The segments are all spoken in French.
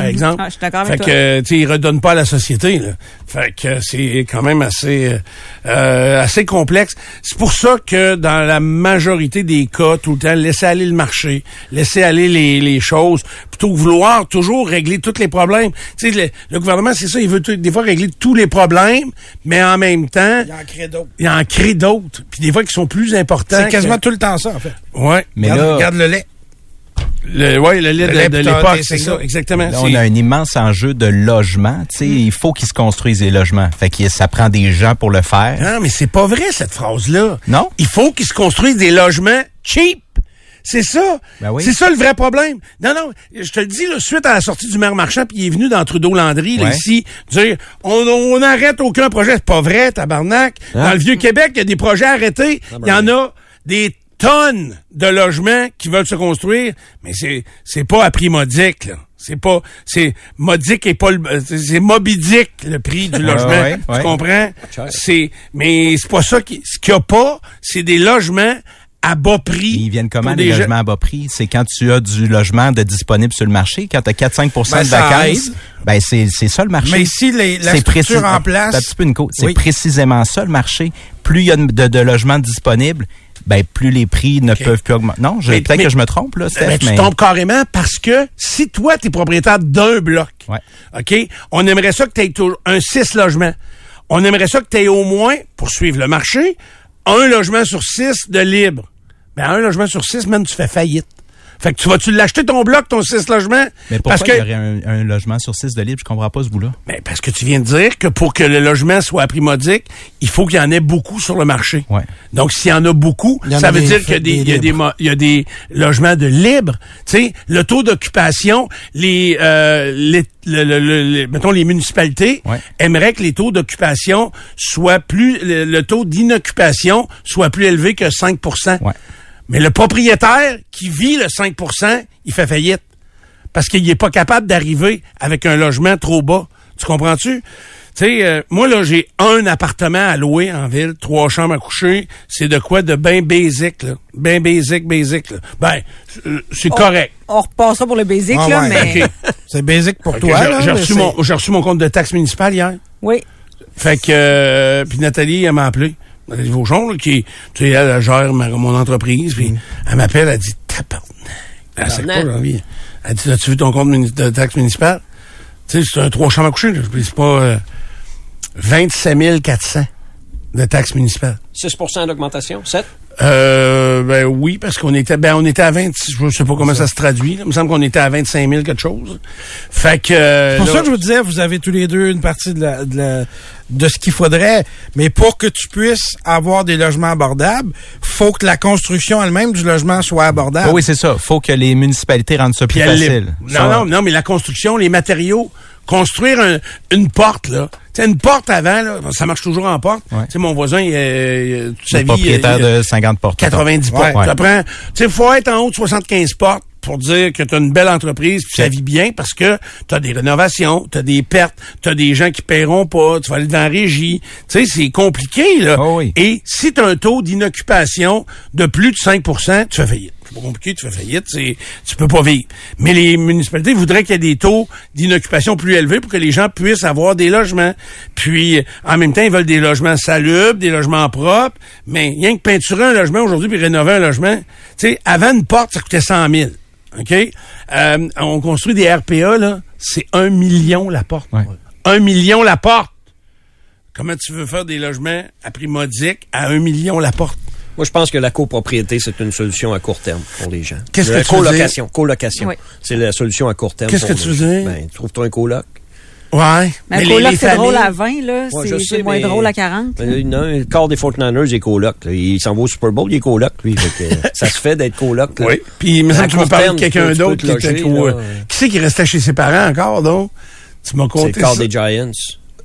par exemple. Ah, je suis d'accord avec fait toi. que, tu sais, ils redonnent pas à la société, là. Fait que c'est quand même assez, euh, euh, assez complexe. C'est pour ça que dans la majorité des cas, tout le temps, laisser aller le marché, laisser aller les, les choses, plutôt que vouloir toujours régler tous les problèmes. Tu sais, le, le gouvernement, c'est ça, il veut des fois régler tous les problèmes, mais en même temps, Il en crée d'autres. il en crée d'autres. Puis des fois qui sont plus importants. C'est quasiment que- tout le temps ça, en fait. Ouais. Mais regarde, là, regarde le lait. Le, ouais, le lait Le de, l'époque, c'est ça, exactement. Là, on a un immense enjeu de logement. Tu sais, il faut qu'ils se construisent des logements. Fait que ça prend des gens pour le faire. Non, mais c'est pas vrai, cette phrase-là. Non? Il faut qu'ils se construisent des logements cheap. C'est ça. Ben oui. C'est ça le vrai problème. Non, non, je te le dis, là, suite à la sortie du maire Marchand, puis il est venu dans Trudeau-Landry, là, Ouais. ici, dire on on n'arrête aucun projet. C'est pas vrai, tabarnak. Hein? Dans le Vieux-Québec, il y a des projets arrêtés. Il y en a des tonnes de logements qui veulent se construire, mais c'est c'est pas à prix modique, là. C'est pas, c'est modique et pas le, c'est mobidique le prix du logement. ouais, Tu ouais. comprends? C'est, mais c'est pas ça qui, ce qu'il y a pas, c'est des logements à bas prix. Ils viennent comment, les logements à bas prix? C'est quand tu as du logement de disponible sur le marché, quand tu as 4-5 Ben, de vacances. Ben, c'est, c'est ça le marché. Mais ici, les- la structure en place- Un petit peu une côte. C'est précisément ça le marché. Plus il y a de, de logements disponibles, ben, plus les prix ne peuvent plus augmenter. Non, peut-être que je me trompe, là, Steph, Ben, tu mais- tombes carrément parce que si toi, tu es propriétaire d'un bloc, Ouais. OK, on aimerait ça que tu aies un 6 logements. On aimerait ça que tu aies au moins, pour suivre le marché, un logement sur 6 de libre. Ben, un logement sur 6, même, tu fais faillite. Fait que tu vas-tu l'acheter ton bloc, ton 6 logements? Mais pourquoi parce que, il y aurait un, un logement sur 6 de libre? Je comprends pas ce bout-là. Ben, parce que tu viens de dire que pour que le logement soit à prix modique, il faut qu'il y en ait beaucoup sur le marché. Ouais. Donc, s'il y en a beaucoup, en ça a veut dire qu'il y a des, des il y a des, y a des logements de libre. Tu sais, le taux d'occupation, les, euh, les, le- le- le- le- mettons, les municipalités Ouais. aimeraient que les taux d'occupation soient plus, le, le taux d'inoccupation soit plus élevé que 5% Ouais. Mais le propriétaire qui vit le 5% il fait faillite parce qu'il n'est pas capable d'arriver avec un logement trop bas. Tu comprends-tu? Tu sais, euh, moi, là, j'ai un appartement à louer en ville, trois chambres à coucher. C'est de quoi de bien basic, là. Ben basic, basic, là. Ben, euh, c'est correct. On repassera pour le basic, Ah là, ouais, mais... C'est basique pour Ok, toi, j'ai- là. J'ai mais reçu, mon- j'ai reçu mon compte de taxe municipale hier. Oui. Fait que, euh, puis Nathalie, elle m'a appelé. Nathalie Vauchon, là, qui, tu sais, elle, elle gère ma- mon entreprise, puis elle m'appelle, elle dit, tabarnak. Elle sait pas, envie. Elle dit, as-tu vu ton compte de taxe municipale? Tu sais, c'est un trois chambres à coucher, là. C'est pas, euh, 27 400 de taxes municipales. 6% d'augmentation, 7 Euh, ben oui, parce qu'on était, ben on était à 20, je sais pas comment ça, se traduit, là. Il me semble qu'on était à 25 000 quelque chose. Fait que, euh, C'est pour là- ça que je vous disais, vous avez tous les deux une partie de, la, de, la- de ce qu'il faudrait, mais pour que tu puisses avoir des logements abordables, faut que la construction elle-même du logement soit abordable. Ah oui, c'est ça. faut que les municipalités rendent ça plus Puis facile. Non, Ça- non, non, mais la construction, les matériaux, construire un- une porte, là. Tu sais, une porte avant, là, ça marche toujours en porte. Ouais. Tu sais, mon voisin, il, euh, il, toute sa vie, propriétaire il- il- de 50 portes. 90 portes. Ouais. Ça prend, tu sais, il faut être en haut de 75 portes pour dire que tu as une belle entreprise puis ça vit bien parce que tu as des rénovations, tu as des pertes, tu as des gens qui paieront pas, tu vas aller devant la régie. Tu sais, c'est compliqué, là. Oh oui. Et si tu as un taux d'inoccupation de plus de 5% tu fais faillite. C'est pas compliqué, tu fais faillite, tu peux pas vivre. Mais les municipalités voudraient qu'il y ait des taux d'inoccupation plus élevés pour que les gens puissent avoir des logements. Puis, en même temps, ils veulent des logements salubres, des logements propres. Mais rien que peinturer un logement aujourd'hui puis rénover un logement, tu sais, avant une porte, ça coûtait 100 000. OK? Euh, on construit des RPA, là, c'est un million la porte. Ouais. Un million la porte. Comment tu veux faire des logements à prix modique à un million la porte? Moi, je pense que la copropriété, c'est une solution à court terme pour les gens. Qu'est-ce que tu veux colocation, colocation. Oui. C'est la solution à court terme. Qu'est-ce que tu veux dire? Ben, trouve-toi un coloc. Ouais. Mais, un coloc, c'est drôle à 20, là. Ouais, c'est c'est moins mais- drôle à 40. Euh, non, le quart des Fortniners est coloc. là. Il s'en va au Super Bowl, il est coloc, lui. Fait que, ça se fait d'être coloc. là. Oui. Puis, il me semble À que tu me parles de quelqu'un d'autre qui était euh, Qui c'est qui restait chez ses parents encore, donc? Tu m'as C'est conté le ça. des Giants.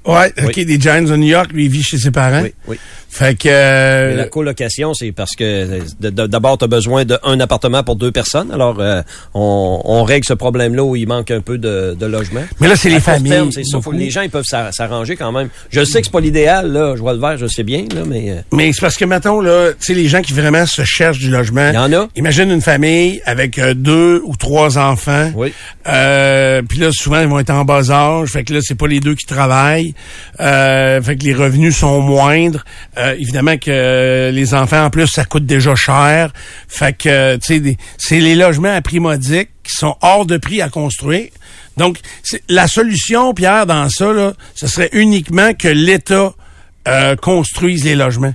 Ouais, OK, Oui. des Giants de New York, lui, il vit chez ses parents. Oui, oui. Fait que... Mais euh, la colocation, c'est parce que d'abord, tu as besoin d'un appartement pour deux personnes. Alors, euh, on, on règle ce problème-là où il manque un peu de, de logement. Mais là, c'est les familles, terme, ça. Faut les gens ils peuvent s'a- s'arranger quand même. Je sais que c'est pas l'idéal, là. Je vois le vert, je sais bien, là, mais euh, Mais c'est parce que, mettons, là, tu sais, les gens qui vraiment se cherchent du logement. il y en a. Imagine une famille avec euh, deux ou trois enfants. Oui. Euh, puis là, souvent, ils vont être en bas âge. Fait que là, c'est pas les deux qui travaillent. Euh, fait que les revenus sont moindres. Euh, évidemment que les enfants, en plus, ça coûte déjà cher. Fait que, euh, tu sais, c'est les logements à prix modique qui sont hors de prix à construire. Donc, la solution, Pierre, dans ça, là, ce serait uniquement que l'État euh, construise les logements.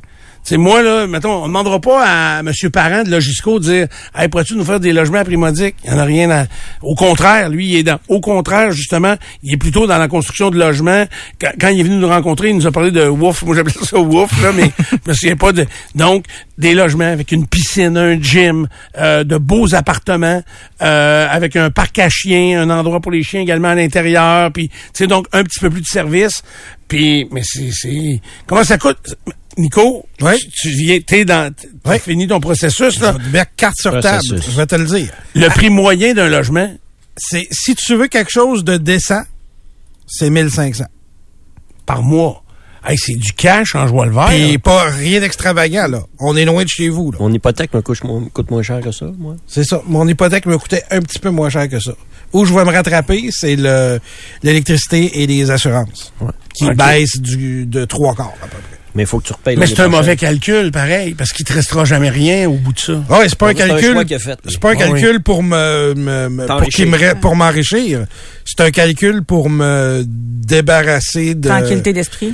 C'est moi, là, mettons, on demandera pas à M. Parent de Logisco de dire Hey, pourrais-tu nous faire des logements modique? Il n'y en a rien à. Au contraire, lui, il est dans. Au contraire, justement, il est plutôt dans la construction de logements. Quand, quand il est venu nous rencontrer, il nous a parlé de wouf. Moi, j'appelle ça wouf, là, mais je me souviens pas de. Donc, des logements avec une piscine, un gym, euh, de beaux appartements, euh, avec un parc à chiens, un endroit pour les chiens également à l'intérieur, puis, tu sais, donc, un petit peu plus de service. Puis, mais c'est, comment ça coûte? Nico, Oui. tu, tu viens, t'es dans, t'as Oui. fini ton processus, là. Je vais te mettre carte sur table. Je vais te le dire. Le prix moyen d'un logement, C'est, si tu veux quelque chose de décent, c'est 1500. par mois. Hey, c'est du cash en joie le vert. Puis pas rien d'extravagant, là. On est loin de chez vous, là. Mon hypothèque me coûte, moins- coûte moins cher que ça, moi. C'est ça. Mon hypothèque me coûtait un petit peu moins cher que ça. Où je vais me rattraper, c'est le l'électricité et les assurances. Qui baissent du, de trois quarts, à peu près. Mais il faut que tu repayes Mais c'est un prochaine. mauvais calcul, pareil, parce qu'il te restera jamais rien au bout de ça. Ah ouais, c'est pas un calcul. C'est pas un Ah oui. calcul pour me, me- me- pour qu'il me pour m'enrichir. C'est un calcul pour me débarrasser de Tranquillité d'esprit.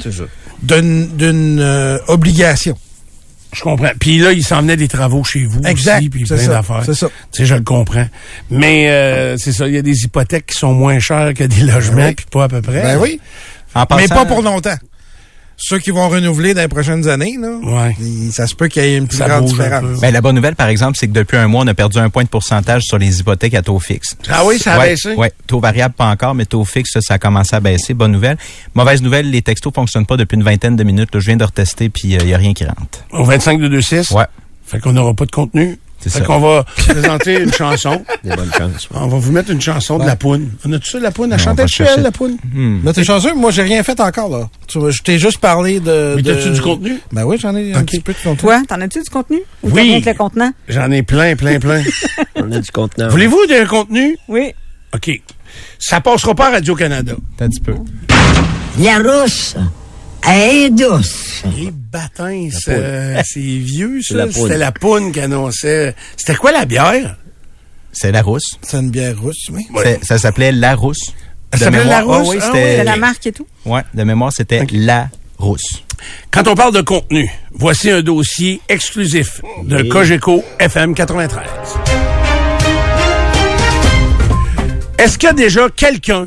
D'une d'une euh, obligation. Je comprends. Puis là, il s'en venait des travaux chez vous Exact. aussi, puis plein d'affaires. C'est ça. Tu sais, je le comprends. Mais euh, c'est ça, il y a des hypothèques qui sont moins chères que des logements, oui. puis pas à peu près. Ben oui. En Mais passant- pas pour longtemps. Ceux qui vont renouveler dans les prochaines années, là, Ouais. ça se peut qu'il y ait une plus Ça grande différence. peu. Ben, la bonne nouvelle, par exemple, c'est que depuis un mois, on a perdu un point de pourcentage sur les hypothèques à taux fixe. Ah oui, ça a ouais, baissé? Ouais, taux variable pas encore, mais taux fixe, ça, ça a commencé à baisser. Bonne nouvelle. Mauvaise nouvelle, les textos fonctionnent pas depuis une vingtaine de minutes. là. je viens de retester, puis il y a rien qui rentre. Au 25 de 2-6? Ouais. Fait qu'on n'aura pas de contenu? C'est Fait ça. qu'on va présenter une chanson. Des bonnes chances. On va vous mettre une chanson de la poune. On a-tu ça, la poune? Elle chantait chercher. elle, la poune? Là, t'es chanceux, moi, j'ai rien fait encore, là. Tu vois, je t'ai juste parlé de. Mais de- t'as-tu du contenu? Ben oui, j'en ai un petit peu de contenu. Toi, t'en as-tu du contenu? Ou Oui. t'as le contenant? J'en ai plein, plein, plein. On a du contenant. Voulez-vous de contenu? Oui. OK. Ça passera pas à Radio-Canada. Un petit peu. La rousse est douce. Les bâtins, c'est c'est vieux, C'est ça. la poune. C'était la poune qui annonçait. C'était quoi la bière? C'est la rousse. C'est une bière rousse, oui. Ouais. Ça s'appelait la rousse. Ça s'appelait La Rousse? Oui, Ah c'était. C'est la marque et tout? Ouais, de mémoire, c'était la rousse. Quand on parle de contenu, voici un dossier exclusif de Oui. Cogeco FM 93. Est-ce qu'il y a déjà quelqu'un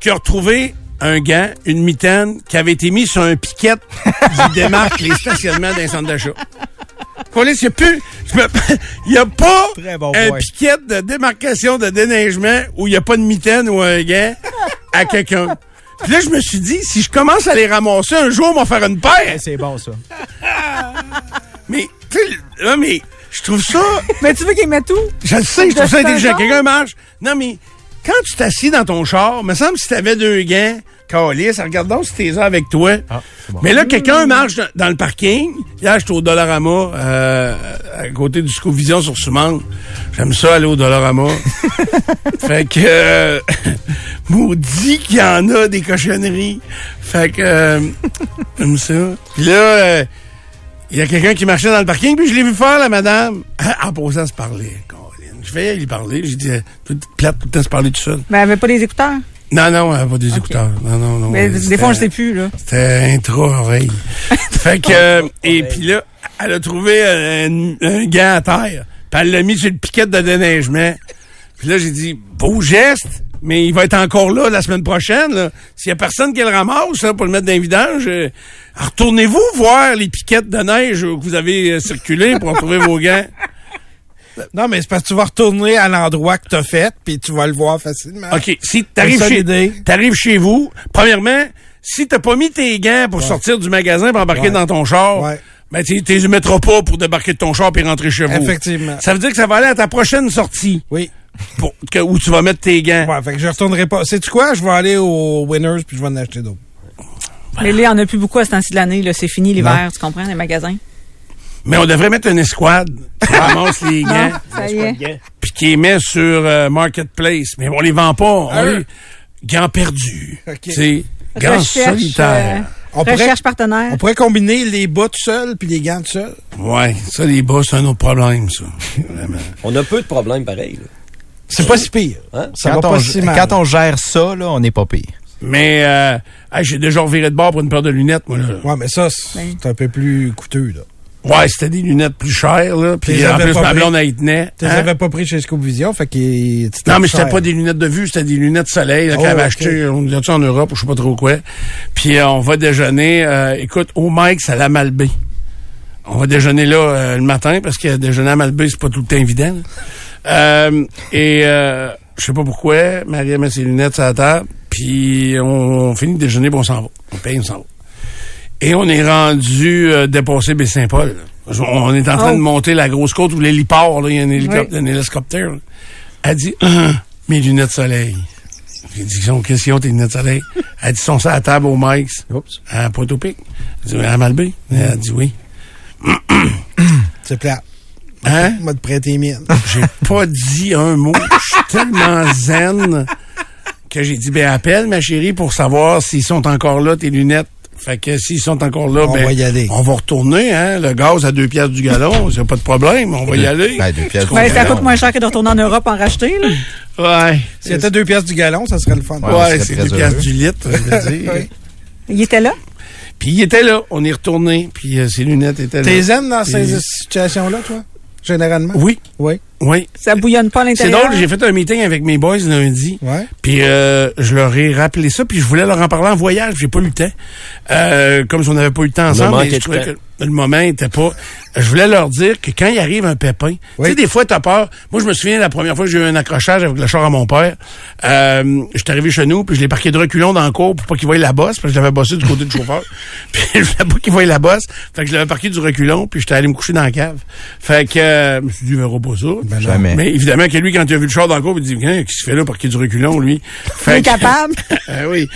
qui a retrouvé un gant, une mitaine, qui avait été mis sur un piquet qui démarque les stationnements d'un centre d'achat? Police, il n'y a plus. Il n'y a pas bon un piquet de démarcation de déneigement où il n'y a pas de mitaine ou un gant à quelqu'un. Puis là, je me suis dit, si je commence à les ramasser un jour, on va faire une paire. C'est bon, ça. Mais, tu sais, là, mais, je trouve ça, Mais tu veux qu'il mette tout? je le sais, je trouve ça intelligent. Quelqu'un marche. Non, mais, quand tu t'assis dans ton char, me semble que si t'avais deux gants, calice, regarde donc si t'es là avec toi. Ah, bon. Mais là, quelqu'un marche dans, dans le parking. Hier, j'étais au Dollarama, euh, à côté du Scovision sur Soumande. J'aime ça aller au Dollarama. fait que, euh, maudit qu'il y en a des cochonneries. Fait que, euh, j'aime ça. Puis là, euh, il y a quelqu'un qui marchait dans le parking, puis je l'ai vu faire, la madame, en posant se parler. Je vais lui parler. J'ai dit, euh, tout plate tout le temps se parler tout seul. Mais elle avait pas des écouteurs? Non, non, elle a pas des écouteurs. Non, non, non. Mais euh, des fois, je sais plus, là. c'était intra-oreille. fait que, euh, et puis là, elle a trouvé un, un gant à terre. Puis elle l'a mis sur le piquet de déneigement. Puis là, j'ai dit, beau geste, mais il va être encore là la semaine prochaine. là. S'il y a personne qui le ramasse là, pour le mettre dans le vidange, euh, retournez-vous voir les piquettes de neige que vous avez euh, circulées pour retrouver vos gants. Non, mais c'est parce que tu vas retourner à l'endroit que t'as fait, puis tu vas le voir facilement. OK, si t'arrives chez, t'arrives chez vous, premièrement, si t'as pas mis tes gants pour sortir du magasin pour embarquer Ouais. dans ton char, Ouais. ben tu les mettras pas pour débarquer de ton char et rentrer chez vous. Effectivement. Ça veut dire que ça va aller à ta prochaine sortie Oui. pour, que, où tu vas mettre tes gants. Ouais, fait que je retournerai pas. Sais-tu quoi? Je vais aller au Winners puis je vais en acheter d'autres. Mais là, il n'y en a plus beaucoup à ce temps-ci de l'année. là. C'est fini l'hiver, tu comprends, les magasins? Mais on devrait mettre une escouade qui ramasse les gants y est. puis qui les met sur euh, Marketplace. Mais on les vend pas. On Ah. Gants perdus. Sais, gants Recherche, solitaires. On pourrait, Recherche partenaire. on pourrait combiner les bas tout seul puis les gants tout seul. Ouais, ça, les bas, c'est un autre problème, ça. Vraiment. On a peu de problèmes pareils. là. C'est pas si pire. Hein? Ça quand, va on, pas si mal. quand on gère ça, là, on n'est pas pire. Mais euh, hey, j'ai déjà reviré de bord pour une paire de lunettes, moi. Là. Ouais, mais ça, c'est Ben. c'est un peu plus coûteux, là. Ouais, c'était des lunettes plus chères, là. Puis en plus, ma blonde, elle y tenait. Tu les Hein? avais pas pris chez Scoop Vision, fait qu'il... Non, mais c'était pas des lunettes de vue, c'était des lunettes soleil là, Oh, qu'elle avait ok. achetées, on l'a en Europe ou je sais pas trop quoi. Puis euh, on va déjeuner, euh, écoute, au Mike, c'est à la Malbaie. On va déjeuner là euh, le matin parce que déjeuner à Malbaie, c'est pas tout le temps évident. Euh, et euh, je sais pas pourquoi, Marie met ses lunettes sur la table, puis on, on finit de déjeuner, puis on s'en va. On paye, on s'en va. Et on est rendu euh, dépasser Baie-Saint-Paul. On est en train Oh. de monter la grosse côte où l'héliport, là, il y a un, hélicoptère, un hélicoptère. là. Elle dit, Hum, mes lunettes soleil. J'ai dit, qu'est-ce qu'ils ont tes lunettes soleil? Elle dit, sont sur la table au Mike's, Oups. à Pointe-au-Pic. J'ai dit, à Malbé? Elle dit, oui. C'est plat. Hein? M'a te prêter les miennes. J'ai pas dit un mot. Je suis tellement zen que j'ai dit, ben, appelle ma chérie pour savoir s'ils sont encore là, tes lunettes. Fait que s'ils sont encore là, On ben, va y aller. on va retourner, hein. Le gaz à deux piastres du gallon, c'est pas de problème. On va y aller. Ben, deux pièces. Ouais, ça coûte moins cher que de retourner en Europe en racheter. Là. Ouais. Si c'était deux pièces du gallon, ça serait le fun. Ouais. c'est deux piastres heureux. du litre, je veux dire. Oui. Il était là? Puis il était là, on est retourné, puis euh, ses lunettes étaient là. T'es zen dans ces situations-là, toi? Généralement? Oui, Oui. Oui. Ça bouillonne pas à C'est l'intérieur. drôle, j'ai fait un meeting avec mes boys lundi. Ouais. Puis euh, je leur ai rappelé ça, puis je voulais leur en parler en voyage, j'ai pas eu le temps. Euh, comme si on n'avait pas eu le temps ensemble, manquait mais je de trouvais temps. que le moment était pas. Je voulais leur dire que quand il arrive un pépin, tu sais, des fois t'as peur. Moi, je me souviens la première fois que j'ai eu un accrochage avec le char à mon père. Euh, j'étais arrivé chez nous, puis je l'ai parqué de reculons dans le cours pour pas qu'il voie la bosse, parce que je l'avais bossé du côté du chauffeur. puis je voulais pas qu'il voie la bosse, fait que je l'avais parqué du reculon, puis j'étais allé me coucher dans la cave. Fait que euh, je me suis dit, il verra pas ça. Ben Jamais. Mais évidemment que lui, quand il a vu le char dans le cours, il dit, Hein, qu'est-ce qu'il fait là? Pour qu'il y ait du reculon, lui? Fait est que- capable. Ah oui.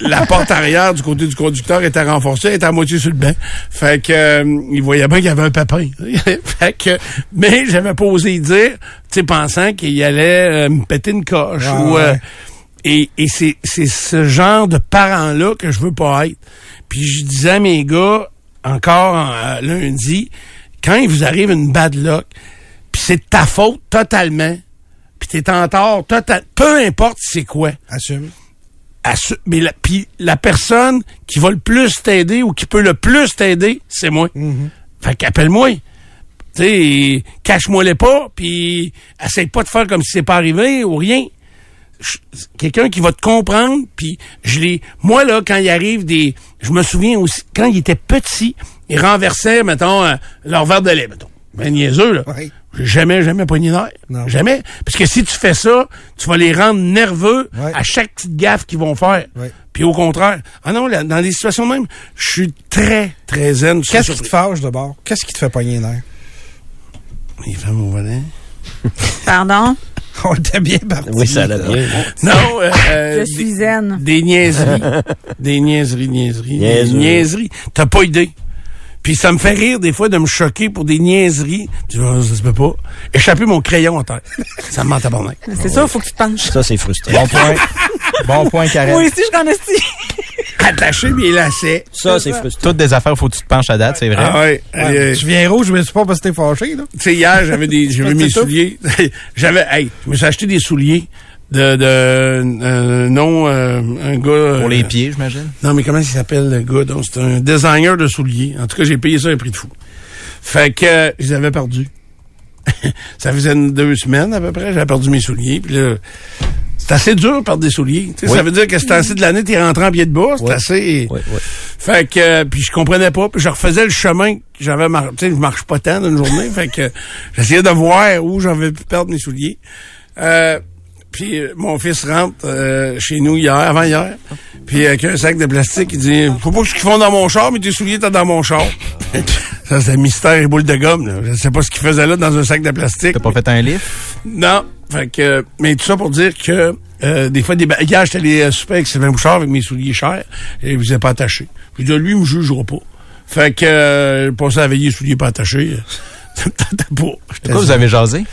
La porte arrière du côté du conducteur était renforcée, elle était à moitié sur le banc. Fait que euh, il voyait bien qu'il y avait un pépin. fait que mais j'avais pas osé dire, tu sais pensant qu'il allait euh, me péter une coche Ouais, ou euh, ouais. et, et c'est c'est ce genre de parent là que je veux pas être. Puis je disais à mes gars encore lundi quand il vous arrive une bad luck, c'est de ta faute totalement, puis t'es en tort total, peu importe c'est quoi Assume. assu- mais la, puis la personne qui va le plus t'aider ou qui peut le plus t'aider, c'est moi. Fait qu'appelle-moi. Tu sais, cache-moi les pas, puis essaye pas de faire comme si c'est pas arrivé ou rien. Quelqu'un qui va te comprendre, puis je l'ai... Moi, là, quand il arrive des... Je me souviens aussi, quand il était petit, il renversait, mettons, euh, leur verre de lait, mettons. Ben niaiseux, là. Oui. J'ai jamais, jamais pogné d'air. Non. Jamais. Parce que si tu fais ça, tu vas les rendre nerveux Ouais. à chaque petite gaffe qu'ils vont faire. Ouais. Puis au contraire. Ah non, là, dans des situations de même, je suis très, très zen. sur Qu'est-ce qui te fâche d'abord? Qu'est-ce qui te fait pogner l'air? Les femmes au volant. Pardon? On était bien parti. Oui, ça allait là. bien. Non, euh, euh, Je suis zen. des niaiseries. des niaiseries, niaiseries. Niaiseux. niaiseries. T'as pas idée. Puis ça me fait rire des fois de me choquer pour des niaiseries. Tu vois, ça se peut pas. Échapper mon crayon en terre. ça me ment tabarnak. C'est ça, il faut que tu te penches. Ça, c'est frustrant. Bon point. bon point, Karen. Moi aussi, je connais ci. Attacher mes lacets. Ça, c'est frustrant. Toutes des affaires, faut que tu te penches à date, c'est vrai. Ah ouais. Ouais, Euh, tu viens rouge, mais c'est pas parce que t'es fâché, là. Tu sais, hier, j'avais des, j'avais mes souliers. j'avais, hey, je me suis acheté des souliers de, de, euh, non, euh, un gars. euh, Pour les pieds, j'imagine? Non, mais comment il s'appelle le gars? Donc, c'est un designer de souliers. En tout cas, j'ai payé ça un prix de fou. Fait que, euh, je les avais perdus. ça faisait une- deux semaines, à peu près, j'avais perdu mes souliers. Puis là, c'est assez dur de perdre des souliers. Tu sais, Oui. Ça veut dire que c'est assez de l'année, t'es rentré en pied de bas. C'est Oui. assez. Oui, oui. Fait que euh, puis je comprenais pas, puis je refaisais le chemin que j'avais mar... tu sais, je marche pas tant d'une journée, fait que j'essayais de voir où j'avais pu perdre mes souliers. Euh, puis euh, mon fils rentre euh, chez nous hier, avant hier. Puis avec un sac de plastique, il dit Faut pas que ce qu'ils font dans mon char, mais tes souliers t'as dans mon char. ça, c'est mystère et boule de gomme. Là. Je sais pas ce qu'il faisait là dans un sac de plastique. T'as pas fait un livre? Non. Fait que, mais tout ça pour dire que euh, des fois, des ba- hier, j'étais allé euh, souper avec Sylvain Bouchard avec mes souliers chers et vous êtes pas attaché. Puis de lui, il me jugera pas. Fait que euh, je passais à veiller, souliers pas attachés. Pas. Pourquoi vous avez jasé?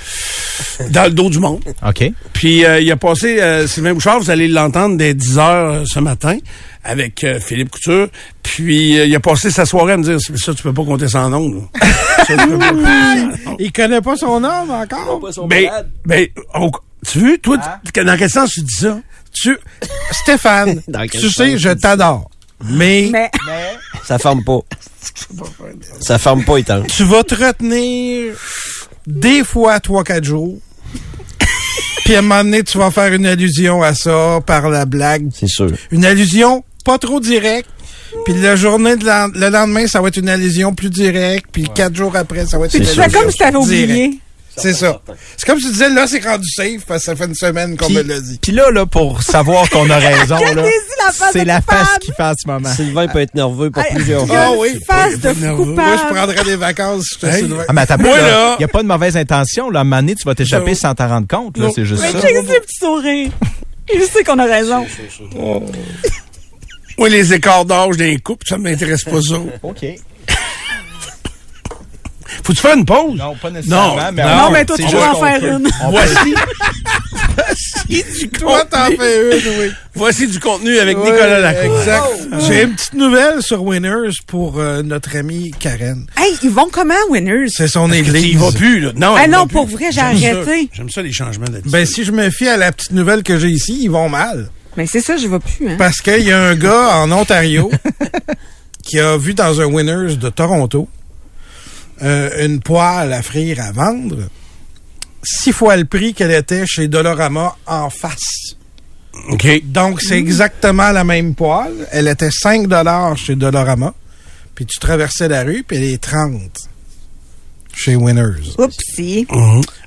dans le dos du monde. OK. Puis euh, il a passé, euh, Sylvain Bouchard, vous allez l'entendre dès 10 heures euh, ce matin avec euh, Philippe Couture. Puis euh, il a passé sa soirée à me dire, ça, tu peux pas compter sans nom. là. Ça, tu peux pas compter sans nom. Il connaît pas son nom encore? Ben, ben, on- tu veux, toi, tu- dans quel sens tu dis ça? Tu, Stéphane, tu sais, je t'adore. Mais, Mais Ça ferme pas. Ça ferme pas, étant. tu vas te retenir des fois 3-4 jours. Puis à un moment donné, tu vas faire une allusion à ça par la blague. C'est sûr. Une allusion pas trop directe. Puis la journée, de le lendemain, ça va être une allusion plus directe. Puis quatre jours après, ça va être tu une fais allusion comme si t'avais directe. oublié. C'est ça. C'est comme si tu disais, là, c'est rendu safe parce que ça fait une semaine qu'on me l'a dit. puis là, là, pour savoir qu'on a raison, là, c'est la coupable. face qu'il fait en ce moment. Sylvain peut être nerveux pour plusieurs a Ah oui. face de nerveux. Moi, je coupable. prendrais des vacances si j'étais. Sylvain. Ah, mais attends, Moi, il n'y a pas de mauvaise intention. Là. À un moment donné, tu vas t'échapper sans t'en rendre compte. Là, c'est juste Mais ça. check ce petit sourire. Il sait qu'on a raison. Moi, les écarts d'âge d'un couple, ça m'intéresse pas ça. OK. Faut-tu faire une pause? Non, pas nécessairement. Non, mais non, on- mais toi, tu vas en faire peut- une. Voici. Voici du Toi, t'en contenu. fais une, oui. Voici du contenu avec Ouais, Nicolas Lacroix. Exact. J'ai une petite nouvelle sur Winners pour euh, notre amie Karen. Hey, ils vont comment, Winners? C'est son Il église. va plus, là. Non, Ah non, plus. pour vrai, j'ai J'aime ça. arrêté. J'aime ça, les changements d'attitude. Ben, si je me fie à la petite nouvelle que j'ai ici, ils vont mal. Mais c'est ça, je vais plus, hein. Parce qu'il y a un gars en Ontario qui a vu dans un Winners de Toronto euh, une poêle à frire à vendre six fois le prix qu'elle était chez Dolorama en face. OK. Donc, c'est exactement la même poêle. Elle était 5 chez Dolorama. Puis tu traversais la rue, puis elle est 30 chez Winners. Oupsie.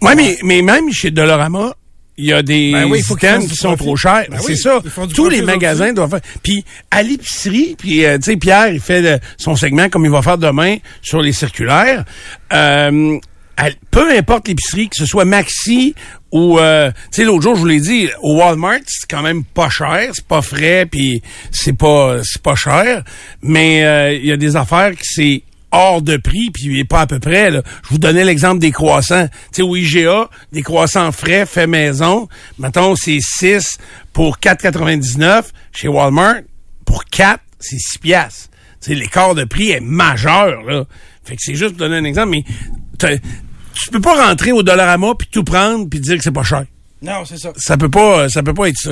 Ouais, mais, mais même chez Dolorama, il y a des Ben oui, faut items qui sont trop chers. Ben c'est oui, ça. Tous les magasins doivent faire. Puis à l'épicerie, puis euh, tu sais, Pierre, il fait le- son segment comme il va faire demain sur les circulaires. Euh, à- peu importe l'épicerie, que ce soit Maxi ou euh, tu sais l'autre jour je vous l'ai dit au Walmart c'est quand même pas cher c'est pas frais puis c'est pas c'est pas cher mais euh, il y a des affaires qui c'est hors de prix puis pas à peu près je vous donnais l'exemple des croissants. Tu sais au IGA des croissants frais fait maison mettons c'est 6 pour 4,99 chez Walmart pour 4 c'est 6 piastres. Tu sais l'écart de prix est majeur là. Fait que c'est juste pour donner un exemple mais tu peux pas rentrer au Dollarama puis tout prendre puis dire que c'est pas cher. Non, c'est ça. Ça peut pas, ça peut pas être ça.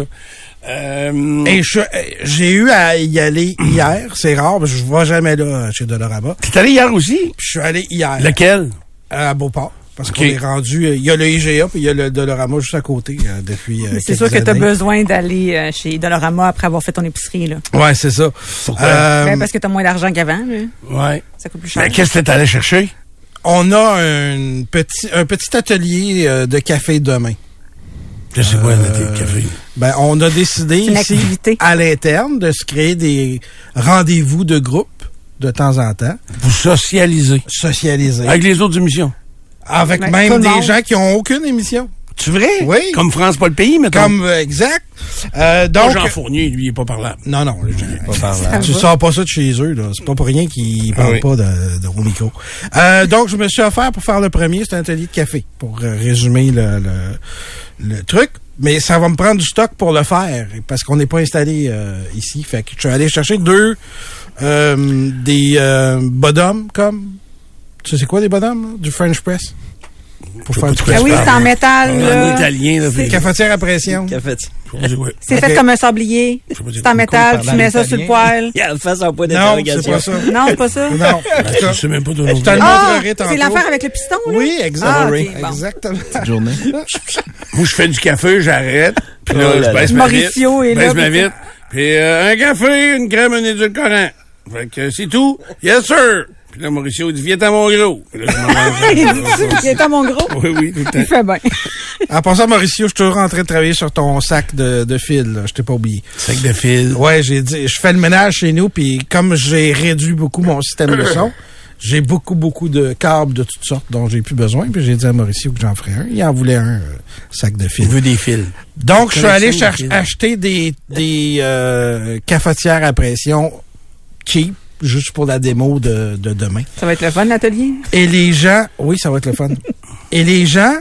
Euh, Et je- euh, j'ai eu à y aller hier. C'est rare, parce que je vais jamais là chez Dolorama. T'es allé hier aussi? Je suis allé hier Lequel? à Beauport. Parce qu'on est rendu... euh, Il y a le IGA, puis il y a le Dolorama juste à côté euh, depuis euh, C'est sûr que tu as besoin d'aller euh, chez Dolorama après avoir fait ton épicerie, là. Ouais, c'est ça. Euh, Ben, parce que tu as moins d'argent qu'avant, là. Ouais. Ça coûte plus cher. Mais qu'est-ce que t'es allé chercher? on a un petit, un petit atelier euh, de café demain. Je sais quoi, le café. Ben, on a décidé C'est ici, activité. à l'interne, de se créer des rendez-vous de groupe de temps en temps, Vous socialisez. socialiser. Avec les autres émissions. Avec même tout le des monde. gens qui ont aucune émission. Tu vrai? Oui. Comme France pas le pays, mettons. Comme, euh, exact. Euh, Pas donc, Jean Fournier, lui, il est pas parlable. non, non, je- Pas par là. Ça tu sors pas ça de chez eux, là. C'est pas pour rien qu'ils Ah parlent oui. pas de, de au micro. Euh, donc, je me suis offert pour faire le premier, c'est un atelier de café, pour euh, résumer le, le, le truc. Mais ça va me prendre du stock pour le faire, parce qu'on n'est pas installé euh, ici. Fait que je suis allé chercher deux euh, des euh, bonhommes comme. Tu sais quoi des bonhommes? là? Du French press? Pour faire pas du quoi Ah oui, c'est en métal, En là. italien, là. Cafetière à pression. C'est fait comme un sablier. C'est en métal, tu mets ça sur le poil. Il a fait son point Non, c'est d'interrogation. pas ça. Non, c'est pas ça. Non. Je sais même pas de Je te le Ah, montrerai tantôt. c'est l'affaire avec le piston, là? Oui, exact. Ah, bon. Exactement. Petite journée. Moi, je fais du café, j'arrête. Puis là, Oh là je baisse là. ma vitre. Mauricio est je baisse là, ma puis- vitre. Puis euh, un café, une crème, un édulcorant. Fait que c'est tout. Yes, sir. Puis là, Mauricio dit, viens à mon gros. Puis là, je m'en vais- Il dit qu'il est à mon gros. Oui, oui, tout le temps. Il fait bien. En passant, Mauricio, je suis toujours en train de travailler sur ton sac de, de fil. là. Je t'ai pas oublié. Sac de fil. Ouais, j'ai dit, je fais le ménage chez nous, puis comme j'ai réduit beaucoup mon système de son, j'ai beaucoup, beaucoup de câbles de toutes sortes dont j'ai plus besoin. Puis j'ai dit à Mauricio que j'en ferais un. Il en voulait un euh, sac de Il fil. veut des fils. Donc, je suis allé chercher, fils. acheter des, des euh, cafetières à pression cheap, juste pour la démo de, de demain. Ça va être le fun, l'atelier? Et les gens, oui, ça va être le fun. Et les gens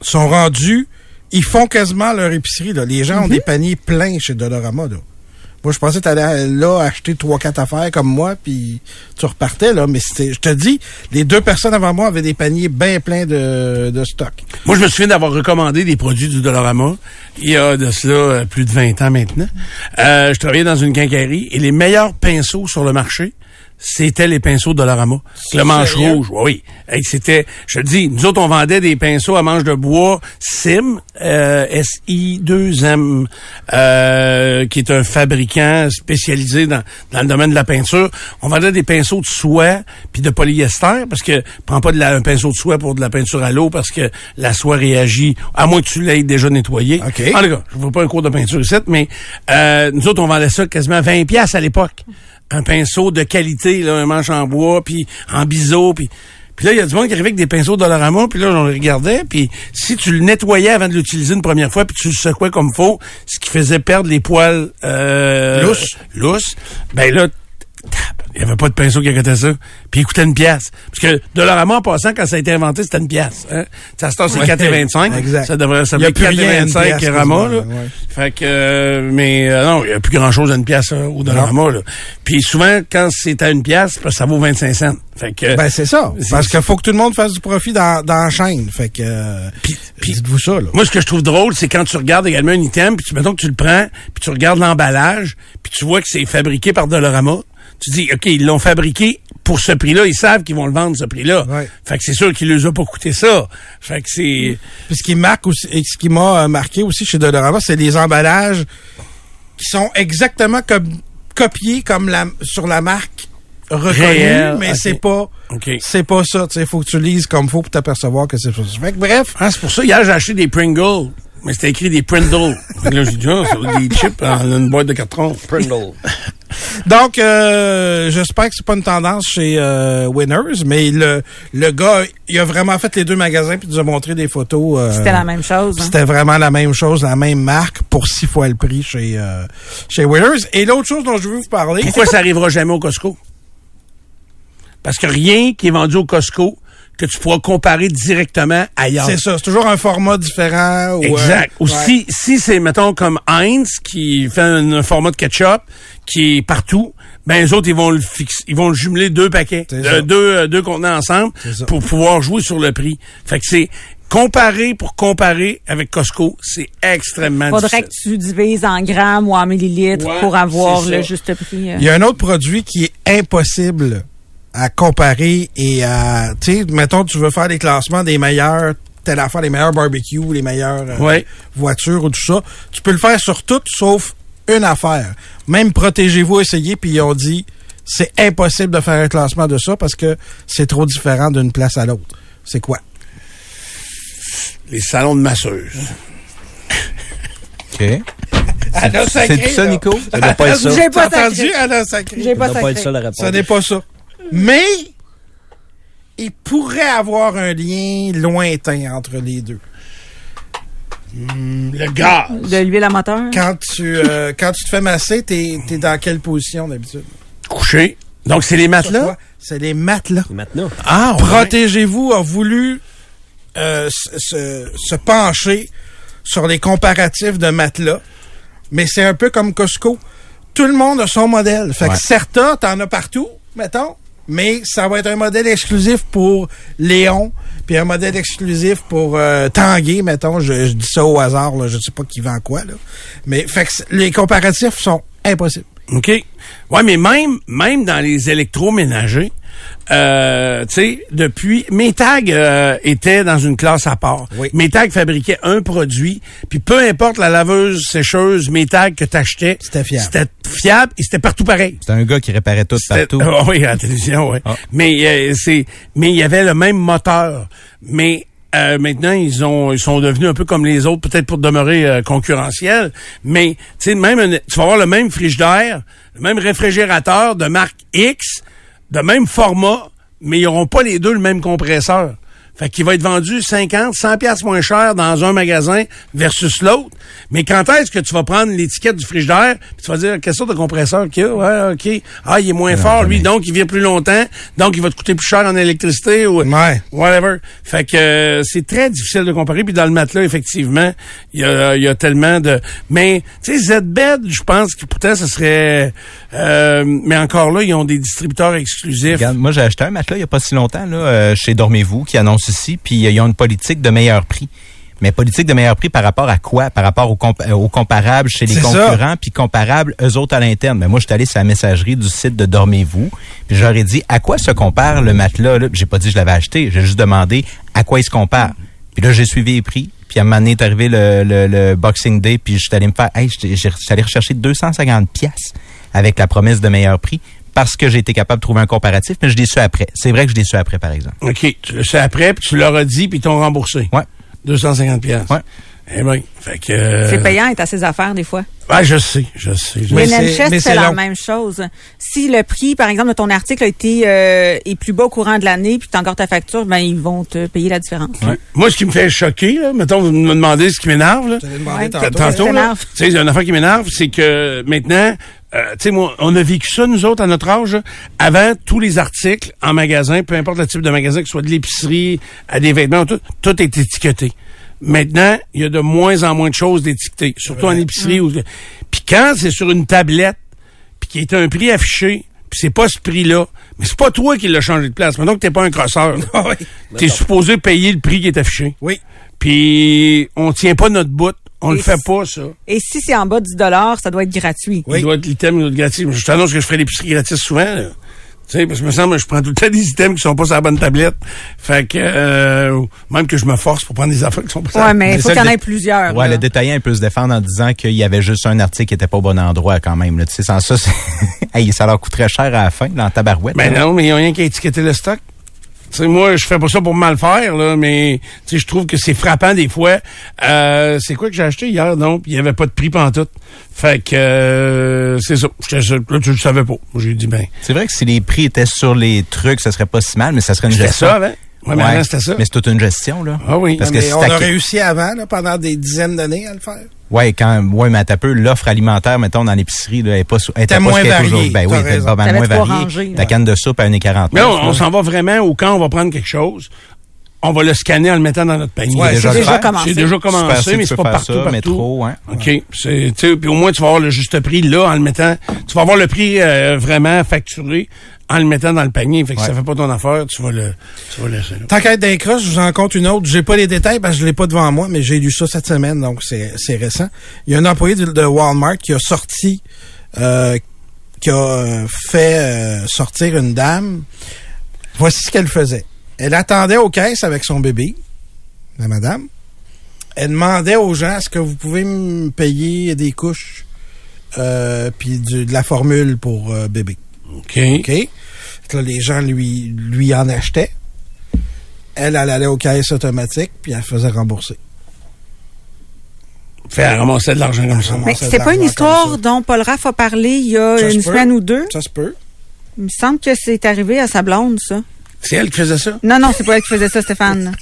sont rendus, ils font quasiment leur épicerie. Là. Les gens ont des paniers pleins chez Dolorama. Là. Moi, je pensais que t'allais là acheter trois, quatre affaires comme moi, puis tu repartais, là. Mais je te dis, les deux personnes avant moi avaient des paniers bien pleins de, de stock. Moi, je me souviens d'avoir recommandé des produits du Dollarama il y a de cela euh, plus de 20 ans maintenant. Euh, je travaillais dans une quincaillerie et les meilleurs pinceaux sur le marché, c'était les pinceaux Dollarama. Le manche sérieux? rouge, oui, c'était, je te dis, nous autres, on vendait des pinceaux à manche de bois Sim, euh, SI2M, euh, qui est un fabricant spécialisé dans, dans le domaine de la peinture. On vendait des pinceaux de soie puis de polyester parce que prends pas de la, un pinceau de soie pour de la peinture à l'eau parce que la soie réagit, à moins que tu l'aies déjà nettoyé. OK. En tout cas, je ne veux pas un cours de peinture ici, mais euh, nous autres, on vendait ça quasiment 20 pièces à l'époque. Un pinceau de qualité, là, un manche en bois, puis en biseau, puis... Puis là, il y a du monde qui arrivait avec des pinceaux Dollarama, puis là, on le regardait, puis si tu le nettoyais avant de l'utiliser une première fois, puis tu le secouais comme faut, ce qui faisait perdre les poils euh, Lousses. lousses, ben là, il n'y avait pas de pinceau qui coûtait ça. Puis il coûtait une pièce. Parce que Dollarama, en passant, quand ça a été inventé, c'était une pièce. Hein? Ça se tasse, c'est Ouais. 4,25. Exact. Ça devrait Il y a s'appeler plus rien à une 4,25 pièce, Rama, là. ouais. Fait que, euh, mais euh, non, il n'y a plus grand-chose à une pièce euh, au Dollarama, là. Puis souvent, quand c'est à une pièce, que ça vaut 25 cents. Fait que... Ben, c'est ça. Parce qu'il faut que tout le monde fasse du profit dans, dans la chaîne. Fait que, euh, dites-vous ça, là. Moi, ce que je trouve drôle, c'est quand tu regardes également un item, puis tu, mettons que tu le prends, puis tu regardes l'emballage, puis tu vois que c'est fabriqué par Dollarama. Tu dis, OK, ils l'ont fabriqué pour ce prix-là. Ils savent qu'ils vont le vendre ce prix-là. Ouais. Fait que c'est sûr qu'ils les ont pas coûté ça. Fait que c'est... Puis ce qui marque aussi, et ce qui m'a euh, marqué aussi chez Dolorama, c'est les emballages qui sont exactement comme copiés comme la sur la marque reconnue, mais c'est pas c'est pas ça. Tu sais, faut que tu lises comme faut pour t'apercevoir que c'est ça. Fait que bref, Ah, c'est pour ça, hier, j'ai acheté des Pringles. Mais c'était écrit des Prindle. Fait que là, j'ai dit, ah, c'est des chips dans une boîte de carton. Prindle. donc euh, j'espère que c'est pas une tendance chez euh, Winners, mais le le gars, il a vraiment fait les deux magasins puis il nous a montré des photos. euh, C'était la même chose. hein? C'était vraiment la même chose, la même marque pour six fois le prix chez euh, chez Winners. Et l'autre chose dont je veux vous parler, Pourquoi ça arrivera jamais au Costco? Parce que rien qui est vendu au Costco que tu pourras comparer directement ailleurs. c'est ça, c'est toujours un format différent. Ou, Exact. euh, Ou ouais. si, si c'est, mettons, comme Heinz, qui fait un, un format de ketchup, qui est partout, ben, les autres, ils vont le fixer, ils vont le jumeler deux paquets, euh, deux, euh, deux contenants ensemble, pour pouvoir jouer sur le prix. Fait que c'est, comparer pour comparer avec Costco, c'est extrêmement Faudrait que tu divises en grammes ou en millilitres Ouais, pour avoir le juste prix. Il y a un autre produit qui est impossible à comparer et à, tu sais, mettons, tu veux faire des classements des meilleurs, telle affaire, les meilleurs barbecues, les meilleures euh, Ouais. voitures ou tout ça. Tu peux le faire sur tout sauf une affaire. Même protégez-vous, essayez, puis ils ont dit, c'est impossible de faire un classement de ça parce que c'est trop différent d'une place à l'autre. C'est quoi? Les salons de masseuses. OK. C'est tout ça, Nico? Ça doit pas être ça. J'ai pas entendu? J'ai Ça pas pas être ça sacré. la réponse. Ça n'est pas ça. Mais il pourrait avoir un lien lointain entre les deux. Le gaz. De l'huile à moteur? Quand tu euh, quand tu te fais masser, t'es es dans quelle position d'habitude? Couché. Donc, c'est les matelas? Quoi? C'est les matelas. Maintenant. Ah, ouais. Protégez-vous a voulu euh, se, se- pencher sur les comparatifs de matelas, mais c'est un peu comme Costco. Tout le monde a son modèle. Fait Ouais. que Certa, t'en as partout, mettons, mais ça va être un modèle exclusif pour Léon, puis un modèle exclusif pour euh, Tanguay, mettons. Je, je dis ça au hasard, là, je sais pas qui vend quoi, là. Mais fait que les comparatifs sont impossibles. OK. Ouais, mais même, même dans les électroménagers, euh, tu sais, depuis, Métag euh, était dans une classe à part. Oui. Fabriquait un produit, puis peu importe la laveuse sécheuse Métag que t'achetais, C'était fiable. C'était fiable et c'était partout pareil. C'était un gars qui réparait tout partout. Ah oui, à la télévision, oui. Ah. Mais euh, c'est, mais il y avait le même moteur. Mais euh, maintenant, ils ont, ils sont devenus un peu comme les autres, peut-être pour demeurer euh, concurrentiels. Mais tu sais, même, tu vas avoir le même frigidaire, le même réfrigérateur de marque X, de même format, mais ils n'auront pas les deux le même compresseur. Fait qu'il va être vendu 50, 100 pièces moins cher dans un magasin versus l'autre. Mais quand est-ce que tu vas prendre l'étiquette du frigidaire puis tu vas dire quelle sorte de compresseur qu'il y a? Ouais, OK. Ah, il est moins fort, lui, donc il vient plus longtemps, donc il va te coûter plus cher en électricité ou Ouais. whatever. Fait que euh, c'est très difficile de comparer. Puis dans le matelas, effectivement, il y a, y a tellement de... Mais, tu sais, ZBed, je pense que pourtant, ce serait... euh, mais encore là, ils ont des distributeurs exclusifs. Regarde, moi, j'ai acheté un matelas il n'y a pas si longtemps là, euh, chez Dormez-vous qui annonce ici, puis ils ont une politique de meilleur prix. Mais politique de meilleur prix par rapport à quoi? Par rapport au, comp- euh, au comparable chez les concurrents, puis comparable eux autres à l'interne. Mais moi, je suis allé sur la messagerie du site de Dormez-vous, puis j'aurais dit à quoi se compare le matelas? J'ai pas dit que je l'avais acheté, j'ai juste demandé à quoi il se compare. Puis là, j'ai suivi les prix. Puis à un moment donné, est arrivé le, le, le Boxing Day, puis je suis allé me faire, hey, j'étais allé rechercher 250 pièces avec la promesse de meilleur prix parce que j'ai été capable de trouver un comparatif, mais je l'ai su après. C'est vrai que je l'ai su après, par exemple. OK. Tu le sais après, puis tu leur as dit, puis ils t'ont remboursé. Ouais. 250 pièces. Ouais. Eh ben, fait que... euh, C'est payant être à ses affaires des fois. Ouais, je sais, je sais. je Mais sais. c'est- la long. même chose. Si le prix, par exemple, de ton article a été euh, est plus bas au courant de l'année, puis tu as encore ta facture, ben ils vont te payer la différence. Moi, ce qui me fait choquer, là, mettons, vous me demandez ce qui m'énerve, là. Ouais. tantôt. Tantôt, là, t'énerve. tu sais, il y a une affaire qui m'énerve, c'est que maintenant, euh, tu sais, moi, on a vécu ça, nous autres, à notre âge. là. Avant, tous les articles en magasin, peu importe le type de magasin, que ce soit de l'épicerie, à des vêtements, tout, tout est étiqueté. Maintenant, il y a de moins en moins de choses d'étiquetées, surtout en épicerie. Ou... Puis quand c'est sur une tablette, puis qui est un prix affiché, puis c'est pas ce prix-là, mais c'est pas toi qui l'as changé de place. Maintenant que t'es pas un crosseur, Ah t'es supposé payer le prix qui est affiché. Oui. Puis on tient pas notre bout. On le fait si- pas, ça. Et si c'est en bas du dollar, ça doit être gratuit. Oui. Il doit être l'item doit être gratis. Je t'annonce que je ferai l'épicerie gratis souvent. là. Tu sais, parce que me semble que je prends tout le temps des items qui sont pas sur la bonne tablette. Fait que euh, même que je me force pour prendre des affaires qui sont pas sur la- Ouais, mais Mais il faut qu'il y en ait plusieurs. Ouais, là. le détaillant il peut se défendre en disant qu'il y avait juste un article qui était pas au bon endroit quand même. Là. Tu sais, sans ça, c'est- hey, ça leur coûterait cher à la fin, dans la tabarouette. Ben là. non, mais il n'y a rien qui a étiqueté le stock. Tu sais, moi, je fais pas ça pour mal faire, là, mais je trouve que c'est frappant des fois. Euh, c'est quoi que j'ai acheté hier, donc? Il y avait pas de prix pantoute. Fait que euh, c'est ça. Là, tu le savais pas. Moi, j'ai dit, ben, C'est vrai que si les prix étaient sur les trucs, ça serait pas si mal, mais ça serait une gestion. ça avant. Ouais, mais avant, c'était ça. Mais c'est toute une gestion, là. Ah oui. Parce que Mais si on t'as- a réussi avant, là, pendant des dizaines d'années à le faire. Ouais, quand, ouais, mais t'as peu, l'offre alimentaire, mettons, dans l'épicerie, là, elle est pas, Était pas moins est variée. Ben oui, t'as elle était raison. pas moins variée. rangées, Ta canne de soupe à 1,49. Mais on, on s'en va vraiment au quand on va prendre quelque chose. On va le scanner en le mettant dans notre panier. Ouais, C'est déjà commencé. C'est déjà commencé, Super, mais c'est pas partout, ça, partout. métro, hein. OK. C'est, tu sais, puis au moins, tu vas avoir le juste prix là en le mettant. Tu vas avoir le prix euh, vraiment facturé en le mettant dans le panier. Fait que si ça fait pas ton affaire, tu vas le, tu vas laisser. Tant qu'à être d'un cross, je vous en compte une autre. J'ai pas les détails parce que je l'ai pas devant moi, mais j'ai lu ça cette semaine, donc c'est c'est récent. Il y a un employé de, de Walmart qui a sorti, euh, qui a euh, fait euh, sortir une dame. Voici ce qu'elle faisait. Elle attendait aux caisses avec son bébé, la madame. Elle demandait aux gens est-ce que vous pouvez me payer des couches euh, puis de la formule pour euh, bébé? OK. OK? Fait que là, les gens lui, lui en achetaient. Elle, elle allait aux caisses automatiques, puis elle faisait rembourser. Faire ramasser de l'argent comme ça. Mais c'est de pas une histoire dont Paul Raff a parlé il y a Ça une peut. semaine ou deux? Ça se peut. Il me semble que c'est arrivé à sa blonde, ça. C'est elle qui faisait ça? Non, non, c'est pas elle qui faisait ça, Stéphane.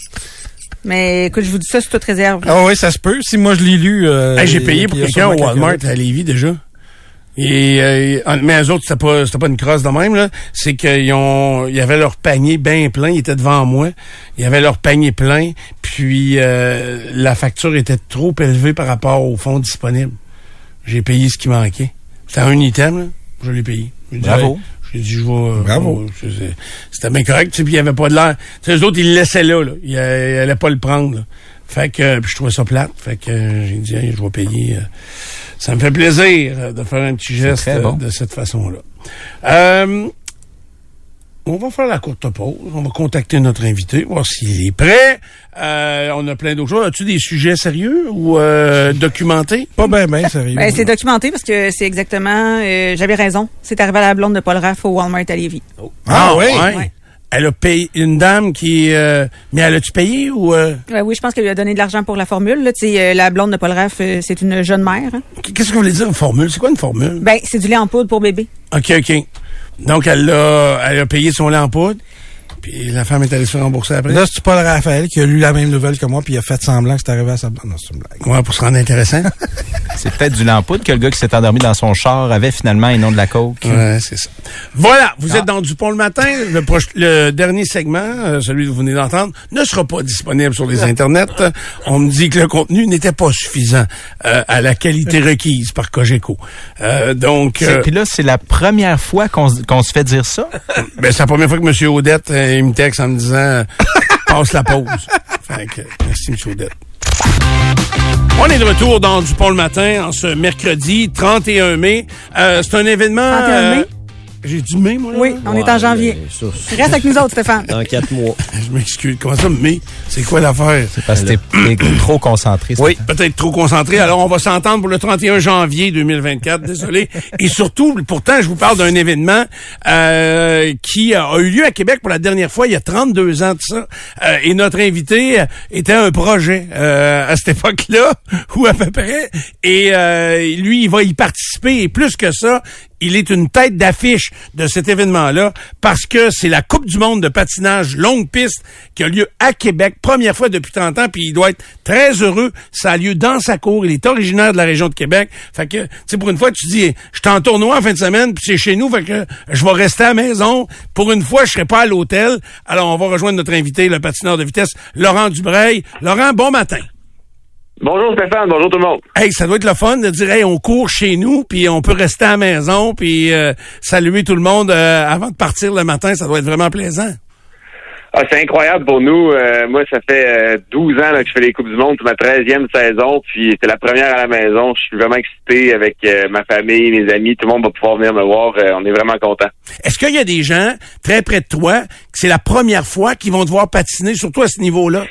Mais écoute, je vous dis ça sous toute réserve. Ah oui, ça se peut. Si moi je l'ai lu. euh, Hey, j'ai payé pour quelqu'un au Walmart à Lévis déjà. Et euh, mais eux autres, c'était pas c'était pas une crosse de même là. C'est qu'ils ont ils avaient leur panier bien plein. Ils étaient devant moi. Ils avaient leur panier plein. Puis euh, la facture était trop élevée par rapport au fonds disponible. J'ai payé ce qui manquait. C'était un item là. Je l'ai payé. Bravo. J'ai dit, je vais. Bravo. C'était bien correct. Puis il n'y avait pas de l'air. Tu sais, eux autres, ils le laissaient là. là. Ils n'allaient pas le prendre. là. Fait que euh, puis je trouvais ça plate. Fait que euh, j'ai dit, Hey, je vais payer. euh, ça me fait plaisir euh, de faire un petit geste bon. euh, de cette façon-là. Euh, On va faire la courte pause. On va contacter notre invité, voir s'il est prêt. Euh, on a plein d'autres choses. As-tu des sujets sérieux ou euh, documentés? Pas bien, bien, sérieux. Ben, c'est documenté parce que c'est exactement, euh, j'avais raison. C'est arrivé à la blonde de Paul Raff au Walmart à Lévis. Ah, oui? Ouais. Elle a payé une dame qui... euh, mais elle a-tu payé ou... euh, Ouais, oui, je pense qu'elle lui a donné de l'argent pour la formule. Là, euh, la blonde de Paul Raff, euh, c'est une jeune mère. hein. Qu'est-ce que vous voulez dire, une formule? C'est quoi une formule? Ben, c'est du lait en poudre pour bébé. OK, OK. Donc, elle a, elle a payé son lait en poudre. Puis la femme est allée se faire rembourser après. Là, c'est Paul Raphaël qui a lu la même nouvelle que moi, puis il a fait semblant que c'est arrivé à sa. Non, c'est une blague. Ouais, pour se rendre intéressant. C'est peut-être du lampoudre que le gars qui s'est endormi dans son char avait finalement et non de la coke. Ouais, c'est ça. Voilà, vous êtes dans Dupont le matin. Le, proche- le dernier segment, euh, celui que vous venez d'entendre, ne sera pas disponible sur les internets. On me dit que le contenu n'était pas suffisant euh, à la qualité requise par Cogeco. Euh, donc, euh, Puis là, c'est la première fois qu'on se- qu'on se fait dire ça? ben, c'est la première fois que M. Audette euh, il me texte en me disant euh, passe la pause. Fait que, merci M. Audette. On est de retour dans Dupont le matin en ce mercredi 31 mai. Euh, c'est un événement. 31 mai? J'ai du mai, moi, là? Oui, on est en janvier. euh, ça, Reste avec nous autres, Stéphane. Dans quatre mois. Je m'excuse. Comment ça, mai? C'est quoi l'affaire? Parce que t'es trop concentré. Oui, peut-être trop concentré. Alors, on va s'entendre pour le 31 janvier 2024. Désolé. Et surtout, pourtant, je vous parle d'un événement euh, qui a eu lieu à Québec pour la dernière fois il y a 32 ans de ça. Euh, et notre invité était un projet euh, à cette époque-là, ou à peu près. Et euh, lui, il va y participer. Et plus que ça, il est une tête d'affiche de cet événement-là parce que c'est la Coupe du monde de patinage longue piste qui a lieu à Québec, première fois depuis 30 ans, puis il doit être très heureux. Ça a lieu dans sa cour. Il est originaire de la région de Québec. Fait que, tu sais, pour une fois, tu dis, je suis en tournoi en fin de semaine, puis c'est chez nous, fait que je vais rester à la maison. Pour une fois, je serai pas à l'hôtel. Alors, on va rejoindre notre invité, le patineur de vitesse, Laurent Dubreuil. Laurent, bon matin. Bonjour Stéphane, bonjour tout le monde. Hey, ça doit être le fun de dire, hey, on court chez nous, puis on peut rester à la maison, puis euh, saluer tout le monde euh, avant de partir le matin. Ça doit être vraiment plaisant. Ah, c'est incroyable pour nous. Euh, moi, ça fait euh, 12 ans là, que je fais les Coupes du Monde, c'est ma 13e saison, puis c'est la première à la maison. Je suis vraiment excité avec euh, ma famille, mes amis. Tout le monde va pouvoir venir me voir. Euh, on est vraiment contents. Est-ce qu'il y a des gens très près de toi que c'est la première fois qu'ils vont te voir patiner, surtout à ce niveau-là?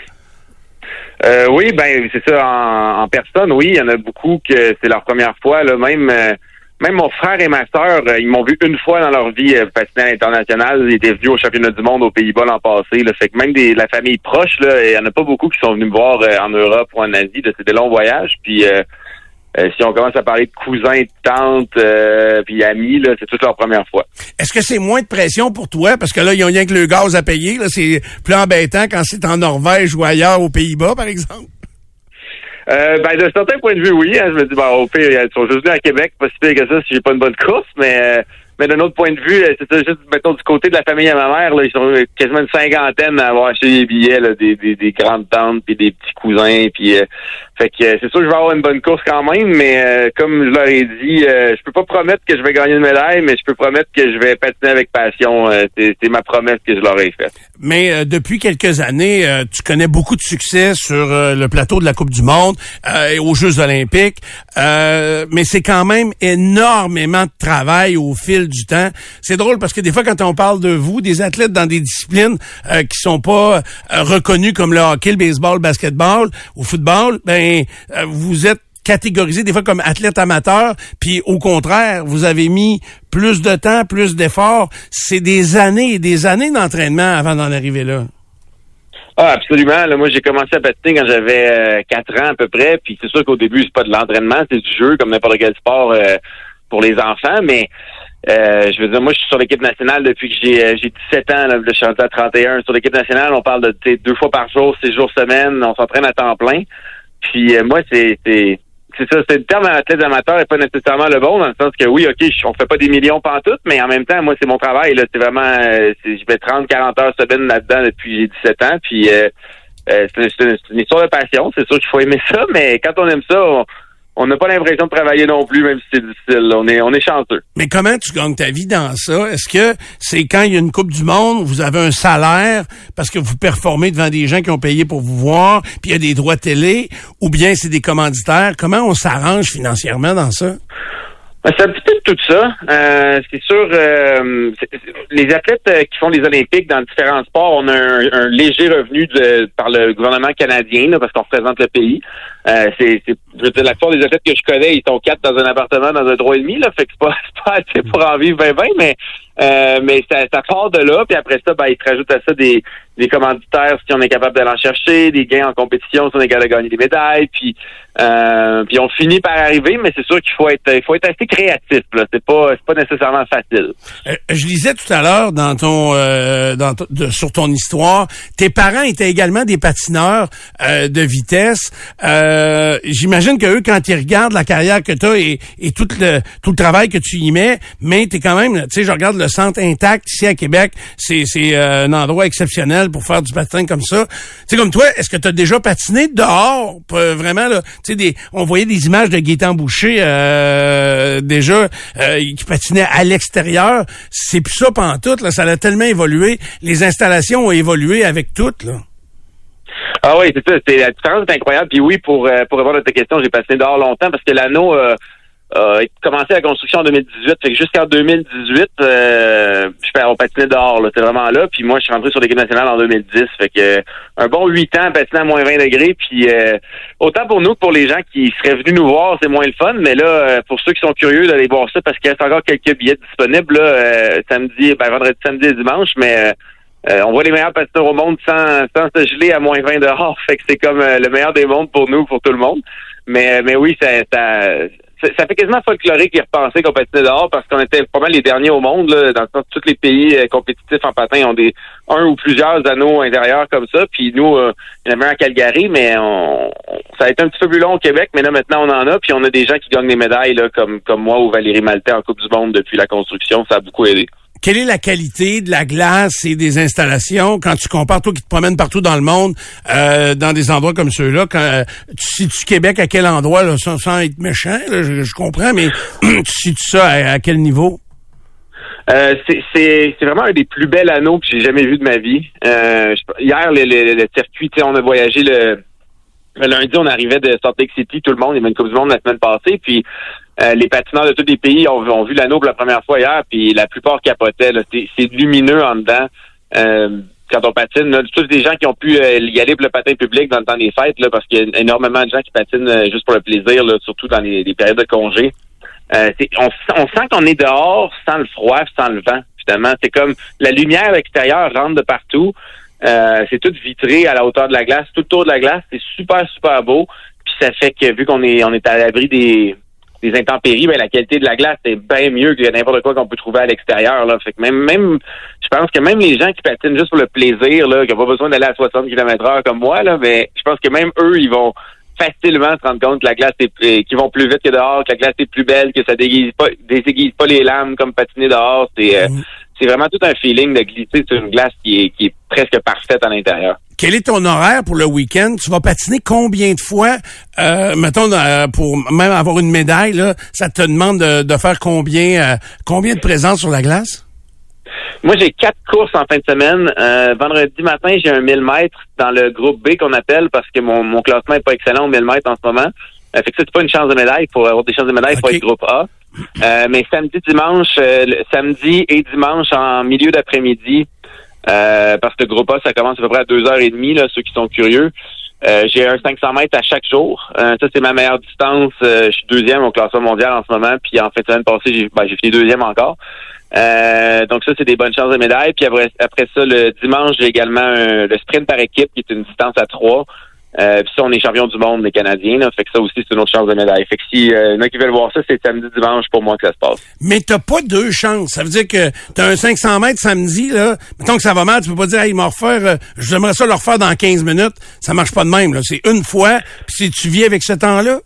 Euh, oui, ben c'est ça en, en personne. Oui, il y en a beaucoup que c'est leur première fois. Là, même euh, même mon frère et ma sœur, euh, ils m'ont vu une fois dans leur vie euh, patiner à l'international. Ils étaient venus au championnat du monde aux Pays-Bas l'an passé. Là. Fait que même des la famille proche, là, il y en a pas beaucoup qui sont venus me voir euh, en Europe ou en Asie. C'est des longs voyages. Puis euh, si on commence à parler de cousins, de tantes, euh, puis amis, là, c'est toute leur première fois. Est-ce que c'est moins de pression pour toi? Parce que là, ils ont rien que le gaz à payer. Là, c'est plus embêtant quand c'est en Norvège ou ailleurs aux Pays-Bas, par exemple. Euh, ben, de certains points de vue, oui. hein. je me dis, bon, au pire, ils sont juste venus à Québec, pas si pire que ça si j'ai pas une bonne course, mais, euh, mais d'un autre point de vue, euh, c'est juste, mettons, du côté de la famille à ma mère, là, ils sont quasiment une cinquantaine à avoir acheté des billets, là, des, des, des grandes tantes, puis des petits cousins, puis euh, fait que euh, c'est sûr que je vais avoir une bonne course quand même, mais euh, comme je leur ai dit, euh, je peux pas promettre que je vais gagner une médaille, mais je peux promettre que je vais patiner avec passion. Euh, c'est ma promesse que je leur ai faite. Mais euh, depuis quelques années, tu connais beaucoup de succès sur le plateau de la Coupe du Monde et aux Jeux olympiques. Mais c'est quand même énormément de travail au fil du temps. C'est drôle parce que des fois, quand on parle de vous, des athlètes dans des disciplines qui sont pas reconnues comme le hockey, le baseball, le basketball ou le football, ben euh, vous êtes catégorisé des fois comme athlète amateur, puis au contraire, vous avez mis plus de temps, plus d'efforts. C'est des années et des années d'entraînement avant d'en arriver là. Ah, absolument. Moi, j'ai commencé à patiner quand j'avais euh, 4 ans à peu près. Puis c'est sûr qu'au début, c'est pas de l'entraînement, c'est du jeu, comme n'importe quel sport euh, pour les enfants. Mais je veux dire, moi, je suis sur l'équipe nationale depuis que j'ai euh, j'ai 17 ans. Là, je suis à 31. Sur l'équipe nationale, on parle de deux fois par jour, six jours semaine. On s'entraîne à temps plein. Puis euh, moi, c'est c'est ça, c'est le terme athlète amateur est pas nécessairement le bon, dans le sens que oui, OK, on fait pas des millions pantoute, mais en même temps, moi, c'est mon travail. là C'est vraiment euh, je fais 30, 40 heures semaine là-dedans depuis j'ai 17 ans. Puis euh, euh, c'est une, une histoire de passion. C'est sûr qu'il faut aimer ça, mais quand on aime ça, on- on n'a pas l'impression de travailler non plus, même si c'est difficile. On est on est chanceux. Mais comment tu gagnes ta vie dans ça? Est-ce que c'est quand il y a une Coupe du Monde, vous avez un salaire parce que vous performez devant des gens qui ont payé pour vous voir, puis il y a des droits télé, ou bien c'est des commanditaires? Comment on s'arrange financièrement dans ça? Ben, C'est un petit peu de tout ça. Euh, c'est sûr, euh, les athlètes euh, qui font les Olympiques dans différents sports, on a un, un léger revenu de, par le gouvernement canadien, là, parce qu'on représente le pays. Euh, c'est, la plupart des athlètes que je connais, ils sont quatre dans un appartement dans un droit et demi, là, fait que c'est pas, c'est pas assez pour en vivre 20-20, mais euh, mais ça, ça part de là, puis après ça, ben, ils te rajoutent à ça des, des commanditaires si on est capable d'aller en chercher, des gains en compétition si on est capable de gagner des médailles, puis euh, puis on finit par arriver, mais c'est sûr qu'il faut être il faut être assez créatif. Là, c'est pas c'est pas nécessairement facile. Euh, je lisais tout à l'heure dans ton, euh, dans de- sur ton histoire, tes parents étaient également des patineurs euh, de vitesse. Euh, J'imagine que eux, quand ils regardent la carrière que tu as et, et tout le tout le travail que tu y mets, mais t'es quand même, tu sais, je regarde le centre intact ici à Québec, c'est c'est un endroit exceptionnel pour faire du patin comme ça. Tu sais, comme toi, est-ce que tu as déjà patiné dehors, vraiment là, tu sais, on voyait des images de Gaétan Boucher euh, déjà euh, qui patinait à l'extérieur. C'est plus ça pantoute, là, ça a tellement évolué. Les installations ont évolué avec toutes, là. Ah oui, c'est ça. C'est la différence est incroyable. Puis oui, pour euh, pour répondre à ta question, j'ai passé dehors longtemps parce que l'anneau euh, a commencé la construction en 2018. Fait que jusqu'en 2018, euh, je fais on patinait dehors. là. C'était vraiment là. Puis moi, je suis rentré sur l'équipe nationale en 2010. Fait que euh, un bon huit ans patiné à moins 20 degrés. Puis euh, autant pour nous que pour les gens qui seraient venus nous voir, c'est moins le fun. Mais là, euh, pour ceux qui sont curieux d'aller voir ça, parce qu'il reste encore quelques billets disponibles là, euh, samedi, ben vendredi, samedi et dimanche, mais euh, euh, on voit les meilleurs patineurs au monde sans, sans se geler à moins 20 dehors. Fait que c'est comme le meilleur des mondes pour nous, pour tout le monde. Mais, mais oui, ça, ça, ça, fait quasiment folklorique y repenser qu'on patinait dehors parce qu'on était pas mal les derniers au monde. Là, dans tous les pays euh, compétitifs en patin ont des un ou plusieurs anneaux intérieurs comme ça. Puis nous, euh, il y en avait un à Calgary, mais on- ça a été un petit peu plus long au Québec. Mais là, maintenant, on en a. Puis on a des gens qui gagnent des médailles là, comme, comme moi ou Valérie Maltais en Coupe du Monde depuis la construction. Ça a beaucoup aidé. Quelle est la qualité de la glace et des installations quand tu compares, toi qui te promènes partout dans le monde, euh, dans des endroits comme ceux-là, quand euh, tu situes Québec à quel endroit, là, sans, sans être méchant, je, comprends, mais tu situes ça à, quel niveau? Euh, c'est- vraiment un des plus bels anneaux que j'ai jamais vu de ma vie. Euh, hier, le, le- le circuit, on a voyagé le, le lundi, on arrivait de Salt Lake City, tout le monde, il y avait une Coupe du Monde la semaine passée, puis euh, les patineurs de tous les pays ont, ont vu l'anneau pour la première fois hier, puis la plupart capotaient. C'est lumineux en dedans. Euh, quand on patine, là, tous des gens qui ont pu euh, y aller pour le patin public dans le temps des fêtes, là, parce qu'il y a énormément de gens qui patinent euh, juste pour le plaisir, là, surtout dans les, les périodes de congé. Euh, on, on sent qu'on est dehors sans le froid, sans le vent. Finalement, c'est comme la lumière extérieure rentre de partout. C'est tout vitré à la hauteur de la glace, tout autour de la glace. C'est super super beau. Puis ça fait que vu qu'on est on est à l'abri des des intempéries, ben la qualité de la glace est bien mieux que n'importe quoi qu'on peut trouver à l'extérieur. Là. Fait que même même je pense que même les gens qui patinent juste pour le plaisir, là, qui n'ont pas besoin d'aller à 60 km heure comme moi, là, mais je pense que même eux, ils vont facilement se rendre compte que la glace est euh, qu'ils vont plus vite que dehors, que la glace est plus belle, que ça déguise pas désaiguise pas les lames comme patiner dehors. C'est euh, c'est vraiment tout un feeling de glisser sur une glace qui est qui est presque parfaite à l'intérieur. Quel est ton horaire pour le week-end? Tu vas patiner combien de fois? Euh, mettons, euh, pour même avoir une médaille, là, ça te demande de, de faire combien, euh, combien de présence sur la glace? Moi, j'ai quatre courses en fin de semaine. Euh, vendredi matin, j'ai un 1000 mètres dans le groupe B qu'on appelle parce que mon, mon classement est pas excellent au 1000 mètres en ce moment. Euh, fait que ça, c'est pas une chance de médaille. Pour avoir des chances de médaille, il faut Ok. être groupe A. Euh, mais samedi, dimanche, euh, le- samedi et dimanche en milieu d'après-midi, euh, parce que le groupe A, ça commence à peu près à 2h30, là, ceux qui sont curieux. Euh, j'ai un 500 mètres à chaque jour. Euh, ça, c'est ma meilleure distance. Euh, je suis deuxième au classement mondial en ce moment. Puis en de semaine passée, j'ai ben, fini deuxième encore. Euh, donc ça, c'est des bonnes chances de médaille. Puis après, après ça, le dimanche, j'ai également le sprint par équipe, qui est une distance à trois. Euh, puis ça, on est champion du monde, les Canadiens. Là, fait que ça aussi, c'est une autre chance de médaille. Fait que si euh, y en a qui veulent voir ça, c'est samedi, dimanche pour moi que ça se passe. Mais t'as pas deux chances. Ça veut dire que t'as un 500 mètres samedi, là. Mettons que ça va mal, tu peux pas dire, hey, il m'a refaire, euh, j'aimerais ça le refaire dans 15 minutes. Ça marche pas de même, là. C'est une fois, puis si tu vis avec ce temps-là.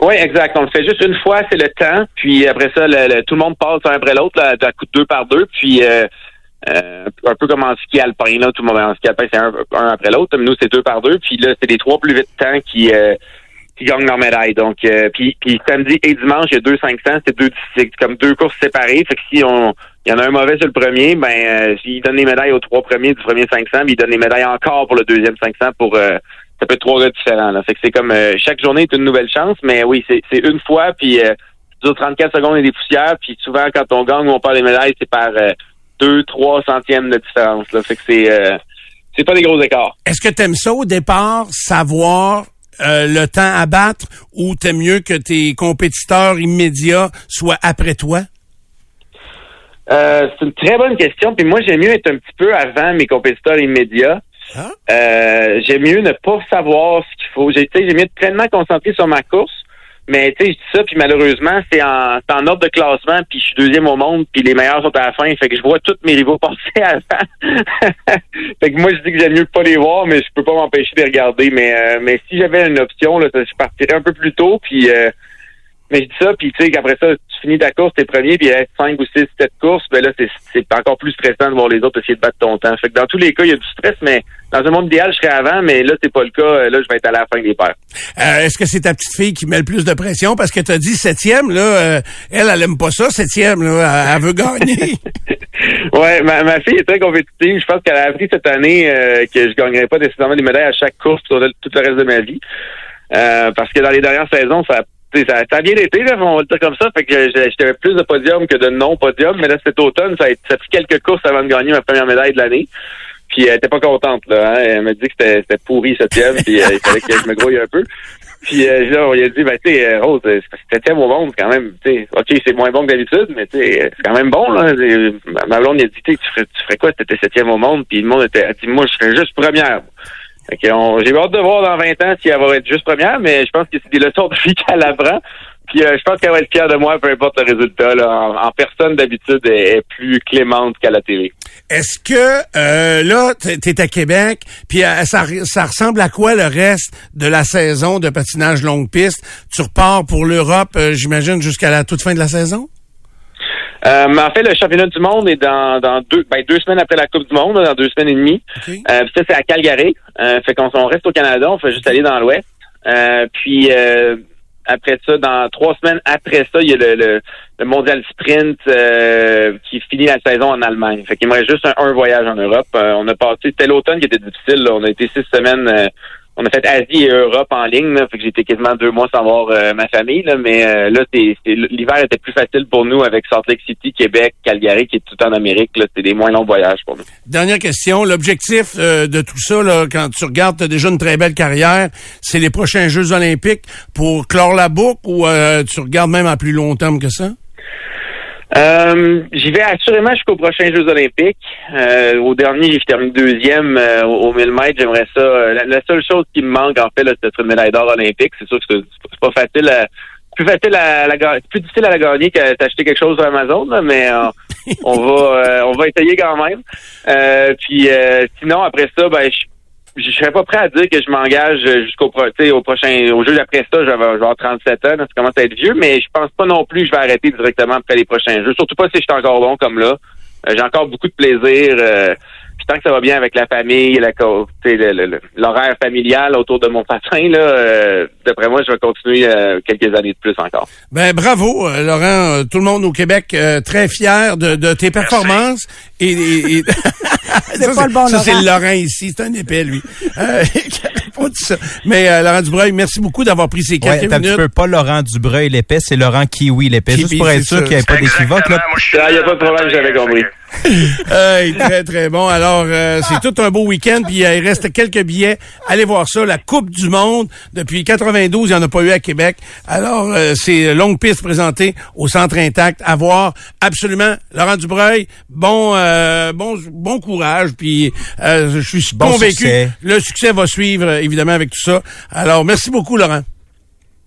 Oui, exact. On le fait juste une fois, c'est le temps. Puis après ça, le- le- tout le monde passe un après l'autre, là, à coup de deux par deux. Puis euh, euh, un peu comme en ski alpin, là, tout le monde en ski alpin, c'est un, un après l'autre. Mais nous, c'est deux par deux. Puis là, c'est les trois plus vite temps qui euh, qui gagnent leur médaille. Donc, euh, puis, samedi et dimanche, il y a deux 500. C'est deux, c'est comme deux courses séparées. Fait que si on il y en a un mauvais sur le premier, ben euh, s'il donne les médailles aux trois premiers du premier 500, puis il donne les médailles encore pour le deuxième 500 pour euh, ça peut être trois gars différents. Là. Fait que c'est comme euh, chaque journée est une nouvelle chance, mais oui, c'est c'est une fois, puis euh, dure 34 secondes et des poussières. Puis souvent, quand on gagne ou on perd les médailles, c'est par 2, 3 centièmes de différence. Là. Fait que c'est euh, c'est pas des gros écarts. Est-ce que t'aimes ça au départ, savoir euh, le temps à battre, ou t'aimes mieux que tes compétiteurs immédiats soient après toi? Euh, c'est une très bonne question. Puis moi, j'aime mieux être un petit peu avant mes compétiteurs immédiats. Ah. Euh, j'aime mieux ne pas savoir ce qu'il faut. J'ai, j'aime mieux être pleinement concentré sur ma course. Mais tu sais, je dis ça, puis malheureusement, c'est en, en ordre de classement, puis je suis deuxième au monde, puis les meilleurs sont à la fin. Fait que je vois tous mes rivaux passer avant. fait que moi, je dis que j'aime mieux pas les voir, mais je peux pas m'empêcher de les regarder. Mais euh, mais si j'avais une option, là, je partirais un peu plus tôt, puis euh, mais je dis ça, puis tu sais qu'après ça, tu finis ta course, t'es premier, puis il reste 5 ou 6, 7 courses, ben là, c'est, encore plus stressant de voir les autres essayer de battre ton temps. Fait que dans tous les cas, il y a du stress, mais dans un monde idéal, je serais avant, mais là, c'est pas le cas. Là, je vais être à la fin des paires. Euh, Est-ce que c'est ta petite fille qui met le plus de pression? Parce que t'as dit septième, là, euh, elle, elle aime pas ça, septième, là, elle, elle veut gagner. ouais, ma, ma fille est très compétitive. Je pense qu'elle a appris cette année euh, que je gagnerais pas nécessairement des médailles à chaque course le- tout le reste de ma vie. Euh, parce que dans les dernières saisons, ça, sais, ça, ça a bien été, là, on va le dire comme ça. Fait que j'avais plus de podiums que de non-podiums. Mais là, cet automne, ça a, pris quelques courses avant de gagner ma première médaille de l'année. Puis elle était pas contente, là. hein. Elle m'a dit que c'était pourri septième, puis euh, il fallait que je me grouille un peu. Puis euh, là, on lui a dit, ben, tu euh, Rose, euh, septième au monde, quand même. Sais, OK, c'est moins bon que d'habitude, mais tu euh, c'est quand même bon, là. Ma blonde, elle a dit, tu ferais, tu ferais quoi t'étais septième au monde? Puis le monde était, dit, moi, je serais juste première. J'ai hâte de voir dans 20 ans si elle va être juste première, mais je pense que c'est des leçons de vie qu'elle apprend. Puis euh, je pense qu'elle va être fière de moi, peu importe le résultat. Là. En, personne, d'habitude, elle est plus clémente qu'à la télé. Est-ce que euh, là, t'es t'es à Québec, puis euh, ça, ça ressemble à quoi le reste de la saison de patinage longue piste? Tu repars pour l'Europe, euh, j'imagine, jusqu'à la toute fin de la saison? Euh, mais en fait, le championnat du monde est dans, dans deux, ben, deux semaines après la Coupe du Monde, dans deux semaines et demie. OK. Euh, ça, c'est à Calgary. Euh, fait qu'on on reste au Canada, on fait juste aller dans l'Ouest. Euh, puis euh, après ça, dans trois semaines après ça, il y a le, le, le mondial sprint euh, qui finit la saison en Allemagne. Fait qu'il me reste juste un, un voyage en Europe. Euh, on a passé, c'était l'automne qui était difficile. là. On a été six semaines. On a fait Asie et Europe en ligne, là, fait que été quasiment deux mois sans voir euh, ma famille. Là, mais euh, là, l'hiver était plus facile pour nous avec Salt Lake City, Québec, Calgary, qui est tout en Amérique. Là, c'est des moins longs voyages pour nous. Dernière question. L'objectif euh, de tout ça, là, quand tu regardes, tu as déjà une très belle carrière, c'est les prochains Jeux olympiques pour clore la boucle ou euh, tu regardes même à plus long terme que ça? Euh, j'y vais assurément jusqu'aux prochains Jeux olympiques. Euh, au dernier, j'ai terminé deuxième euh, au au 1000 mètres. J'aimerais ça. euh, la, la seule chose qui me manque, en fait, c'est une médaille d'or olympique. C'est sûr que c'est pas facile à, plus facile à la plus difficile à la gagner que d'acheter quelque chose sur Amazon, là, mais euh, on va euh, on va essayer quand même. Euh, puis euh, sinon, après ça, ben je je serais pas prêt à dire que je m'engage jusqu'au au prochain au jeu d'après ça, je vais, je vais avoir 37 ans, ça commence à être vieux, mais je pense pas non plus que je vais arrêter directement après les prochains jeux. Surtout pas si je suis encore long comme là. Euh, J'ai encore beaucoup de plaisir. Euh, tant que ça va bien avec la famille, tu l'horaire familial autour de mon patin, là, euh, d'après moi, je vais continuer euh, quelques années de plus encore. Ben bravo, euh, Laurent. Euh, tout le monde au Québec euh, très fier de, de tes performances. Et, et- et- ça, pas le bon ça, c'est Laurent. le Laurent ici. C'est un épais, lui. Euh, ça. Mais euh, Laurent Dubreuil, merci beaucoup d'avoir pris ces quelques Ouais, minutes. peu pas Laurent Dubreuil l'épais, c'est Laurent Kiwi l'épais. Juste pour être c'est sûr qu'il n'y avait pas d'équivoque. je suis Ah, y a pas de problème, j'avais compris. Hey, très, très bon. Alors, euh, c'est tout un beau week-end, puis euh, il reste quelques billets. Allez voir ça, la Coupe du Monde. Depuis 92, il n'y en a pas eu à Québec. Alors, euh, c'est longue piste présentée au Centre Intact. À voir, absolument. Laurent Dubreuil, bon euh, bon bon courage, puis euh, je suis Bon convaincu succès. le succès va suivre, évidemment, avec tout ça. Alors, merci beaucoup, Laurent.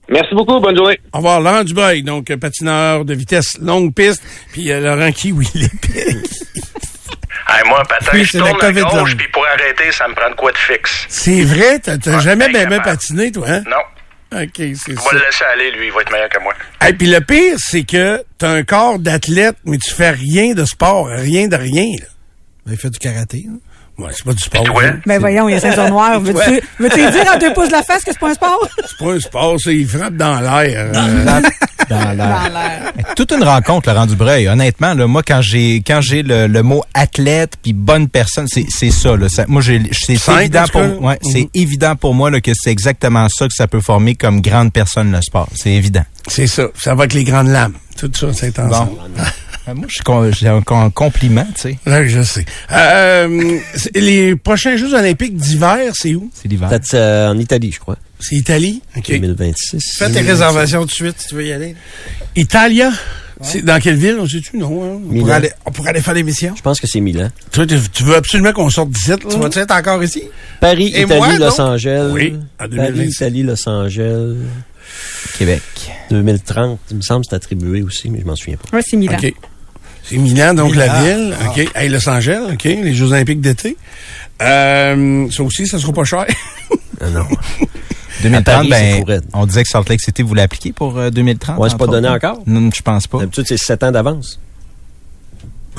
Merci beaucoup, bonne journée. Au revoir, Laurent Dubreuil, donc euh, patineur de vitesse longue piste, puis euh, Laurent Kiwi. l'épée. Hey, moi, patin, Oui, je tourne à gauche, puis pour arrêter, ça me prend de quoi de fixe. C'est vrai, t'as Ouais, jamais bien patiné, toi, hein? Non. OK, c'est On ça. va le laisser aller, lui, il va être meilleur que moi. Et puis le pire, c'est que t'as un corps d'athlète, mais tu fais rien de sport, rien de rien. là. Il fait du karaté. hein. Ouais, c'est pas du sport. Hein? Ben voyons, il y a ceinture noire. Veux-tu veux-tu dire à deux pouces de la face que c'est pas un sport? C'est pas un sport, ça, il frappe dans l'air. Euh, Dans l'air. Dans l'air. Toute une rencontre, Laurent Dubreuil. Honnêtement, là, moi, quand j'ai quand j'ai le, le mot athlète puis bonne personne, c'est c'est ça. Là, Ça- moi, j'ai c'est c'est évident en pour cas? ouais, c'est évident pour moi là, que c'est exactement ça que ça peut former comme grande personne le sport. C'est évident. c'est ça. Ça va avec les grandes lames. Tout ça, c'est ensemble. Euh, Moi, je suis con- j'ai un, un compliment, tu sais. Là, je sais. Euh, c'est- les prochains Jeux olympiques d'hiver, c'est où? C'est l'hiver. Euh, en Italie, je crois. C'est Italie? OK. 2026. Fais tes réservations tout de suite si tu veux y aller. Italia? Dans quelle ville, on sait-tu, non? hein? On pourrait aller, on pourrait aller faire l'émission. Je pense que c'est Milan. Toi, tu tu veux absolument qu'on sorte d'ici, là? Tu vas-tu être encore ici? Paris, Et Italie, moi, Los? Angeles. Oui, en Paris, 2026. Italie, Los Angeles. Québec. 2030, il me semble que c'est attribué aussi, mais je m'en souviens pas. Ouais, c'est Milan. OK. C'est Milan, donc Milan. la ville. OK. Hey, Los Angeles, OK. Les Jeux olympiques d'été. Euh, ça aussi, ça sera pas cher. Ah non. 2030, Paris, c'est ben, on disait que Salt Lake City voulait appliquer pour euh, 2030. Ouais, c'est pas donné encore? Non, je pense pas. D'habitude, c'est 7 ans d'avance.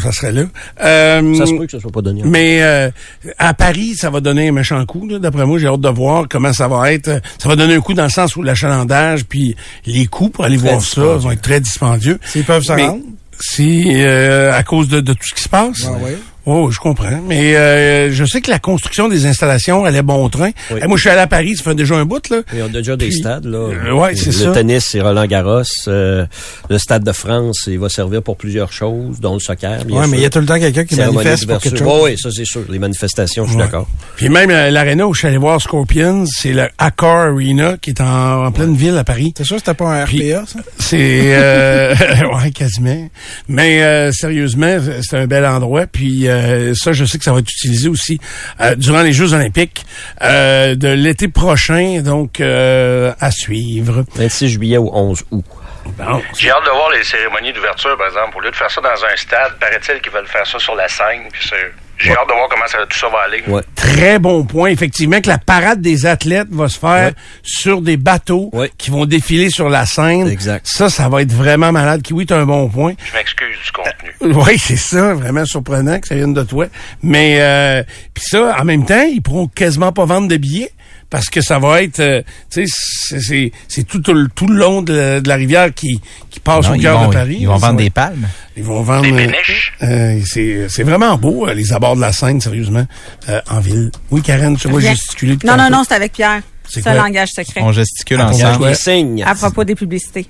ça serait là. Euh, Ça se peut que ce soit pas donné. encore. Mais euh, à Paris, ça va donner un méchant coup. là. D'après moi, j'ai hâte de voir comment ça va être. Ça va donner un coup dans le sens où l'achalandage puis les coûts pour aller Très voir ça vont être très dispendieux. S'ils peuvent se Mais rendre. Si euh, à cause de, de tout ce qui se passe. Oui. Oh, je comprends. Mais euh, je sais que la construction des installations allait bon train. Oui. Eh, moi, je suis allé à Paris, ça fait déjà un bout là. Il y a déjà des stades, là. euh, ouais, c'est le ça. tennis, c'est Roland Garros. Euh, le Stade de France, il va servir pour plusieurs choses, dont le soccer, bien Ouais, sûr. mais il y a tout le temps quelqu'un qui manifeste pour quelque chose. Oui, oui, ça c'est sûr. Les manifestations, je suis Ouais. d'accord. Puis même euh, l'aréna où je suis allé voir Scorpions, c'est le Accor Arena qui est en, en pleine ville à Paris. T'es sûr c'était pas un Puis- RPA, ça? C'est euh, ouais quasiment. Mais euh, sérieusement, c'est un bel endroit. Puis euh, ça, je sais que ça va être utilisé aussi euh, durant les Jeux Olympiques euh, de l'été prochain, donc euh, à suivre. 26 juillet au 11 août. Bon, J'ai hâte de voir les cérémonies d'ouverture, par exemple. Au lieu de faire ça dans un stade, paraît-il qu'ils veulent faire ça sur la scène. puis J'ai hâte de voir comment ça, tout ça va aller. Ouais. très bon point. Effectivement, que la parade des athlètes va se faire Ouais. sur des bateaux Ouais. qui vont défiler sur la scène. Exact. Ça, ça va être vraiment malade. Oui, t'as un bon point. Je m'excuse du contenu. Oui, c'est ça, vraiment surprenant que ça vienne de toi. Mais euh, puis ça, en même temps, ils pourront quasiment pas vendre de billets parce que ça va être, euh, tu sais, c'est- tout, le- tout le long de la, de la rivière qui qui passe Non, au cœur de Paris. Ils vont vendre des palmes. Ils vont vendre. Des euh, euh, c'est c'est vraiment beau euh, les abords de la Seine, sérieusement, euh, en ville. Oui, Karen, tu vois gesticuler. Non, non, non, c'est avec Pierre. C'est un langage secret. On gesticule Ah, ensemble. Signes. À propos des publicités.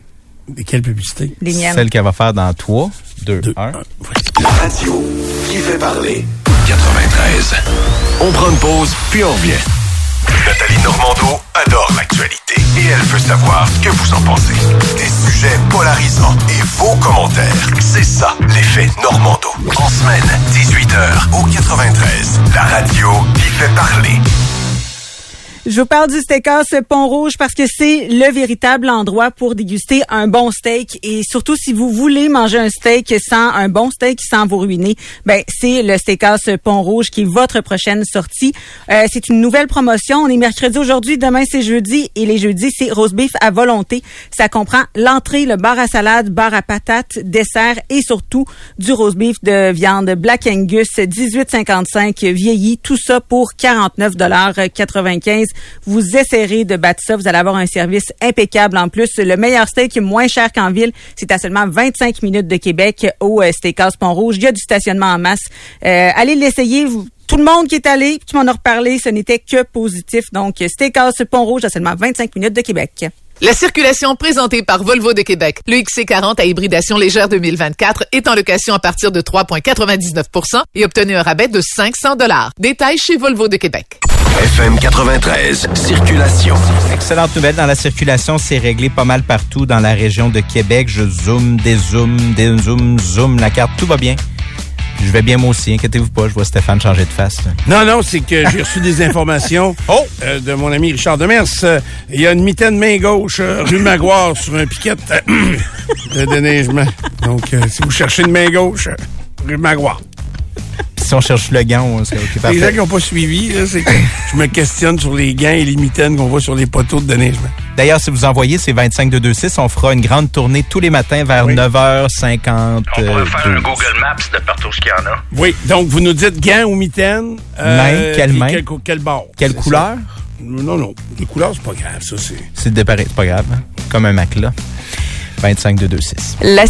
Et Quelle publicité? Les miennes. Celle qu'elle va faire dans 3, 2, Deux, 1. un. La radio qui fait parler. 93. On prend une pause, puis on revient. Nathalie Normando adore l'actualité et elle veut savoir ce que vous en pensez. Des sujets polarisants et vos commentaires. C'est ça, l'effet Normando. En semaine, 18h au 93. La radio qui fait parler. Je vous parle du steakhouse Pont-Rouge parce que c'est le véritable endroit pour déguster un bon steak et surtout si vous voulez manger un steak sans un bon steak sans vous ruiner, ben c'est le steakhouse Pont-Rouge qui est votre prochaine sortie. Euh, c'est une nouvelle promotion. On est mercredi aujourd'hui, demain c'est jeudi et les jeudis c'est roast beef à volonté. Ça comprend l'entrée, le bar à salade, bar à patates, dessert et surtout du roast beef de viande Black Angus 18,55 vieilli. Tout ça pour 49,95 Vous essayerez de battre ça. Vous allez avoir un service impeccable en plus. Le meilleur steak moins cher qu'en ville, c'est à seulement 25 minutes de Québec au euh, Steakhouse Pont-Rouge. Il y a du stationnement en masse. Euh, allez l'essayer. Tout le monde qui est allé, tu m'en as reparlé, ce n'était que positif. Donc, Steakhouse Pont-Rouge à seulement 25 minutes de Québec. La circulation présentée par Volvo de Québec. Le XC40 à hybridation légère 2024 est en location à partir de 3,99% et obtenez un rabais de 500 dollars. Détails chez Volvo de Québec. FM 93, circulation. Excellente nouvelle dans la circulation, c'est réglé pas mal partout dans la région de Québec. Je zoome, dézoome, dézoome, zoome la carte, tout va bien. Je vais bien moi aussi, inquiétez-vous pas, je vois Stéphane changer de face. là. Non, non, c'est que j'ai reçu des informations euh, de mon ami Richard Demers. Euh, Il y a une mitaine main gauche, euh, rue Maguire, sur un piquet de déneigement. Donc, si vous cherchez une main gauche, rue Maguire. Si on cherche le gant, on serait OK, Les parfait. gens qui n'ont pas suivi, là, c'est que je me questionne sur les gants et les mitaines qu'on voit sur les poteaux de déneigement. D'ailleurs, si vous envoyez ces 25226, on fera une grande tournée tous les matins vers 9h50. On pourrait faire un euh, Google Maps de partout ce qu'il y en a. Oui, donc vous nous dites gants ou mitaines. Main, quelle main? Quel, quel bord. Quelle C'est couleur? ça. Non, non. Les couleurs, c'est pas grave, ça, c'est... C'est déparé, c'est pas grave. hein. Comme un matelas. 25226. La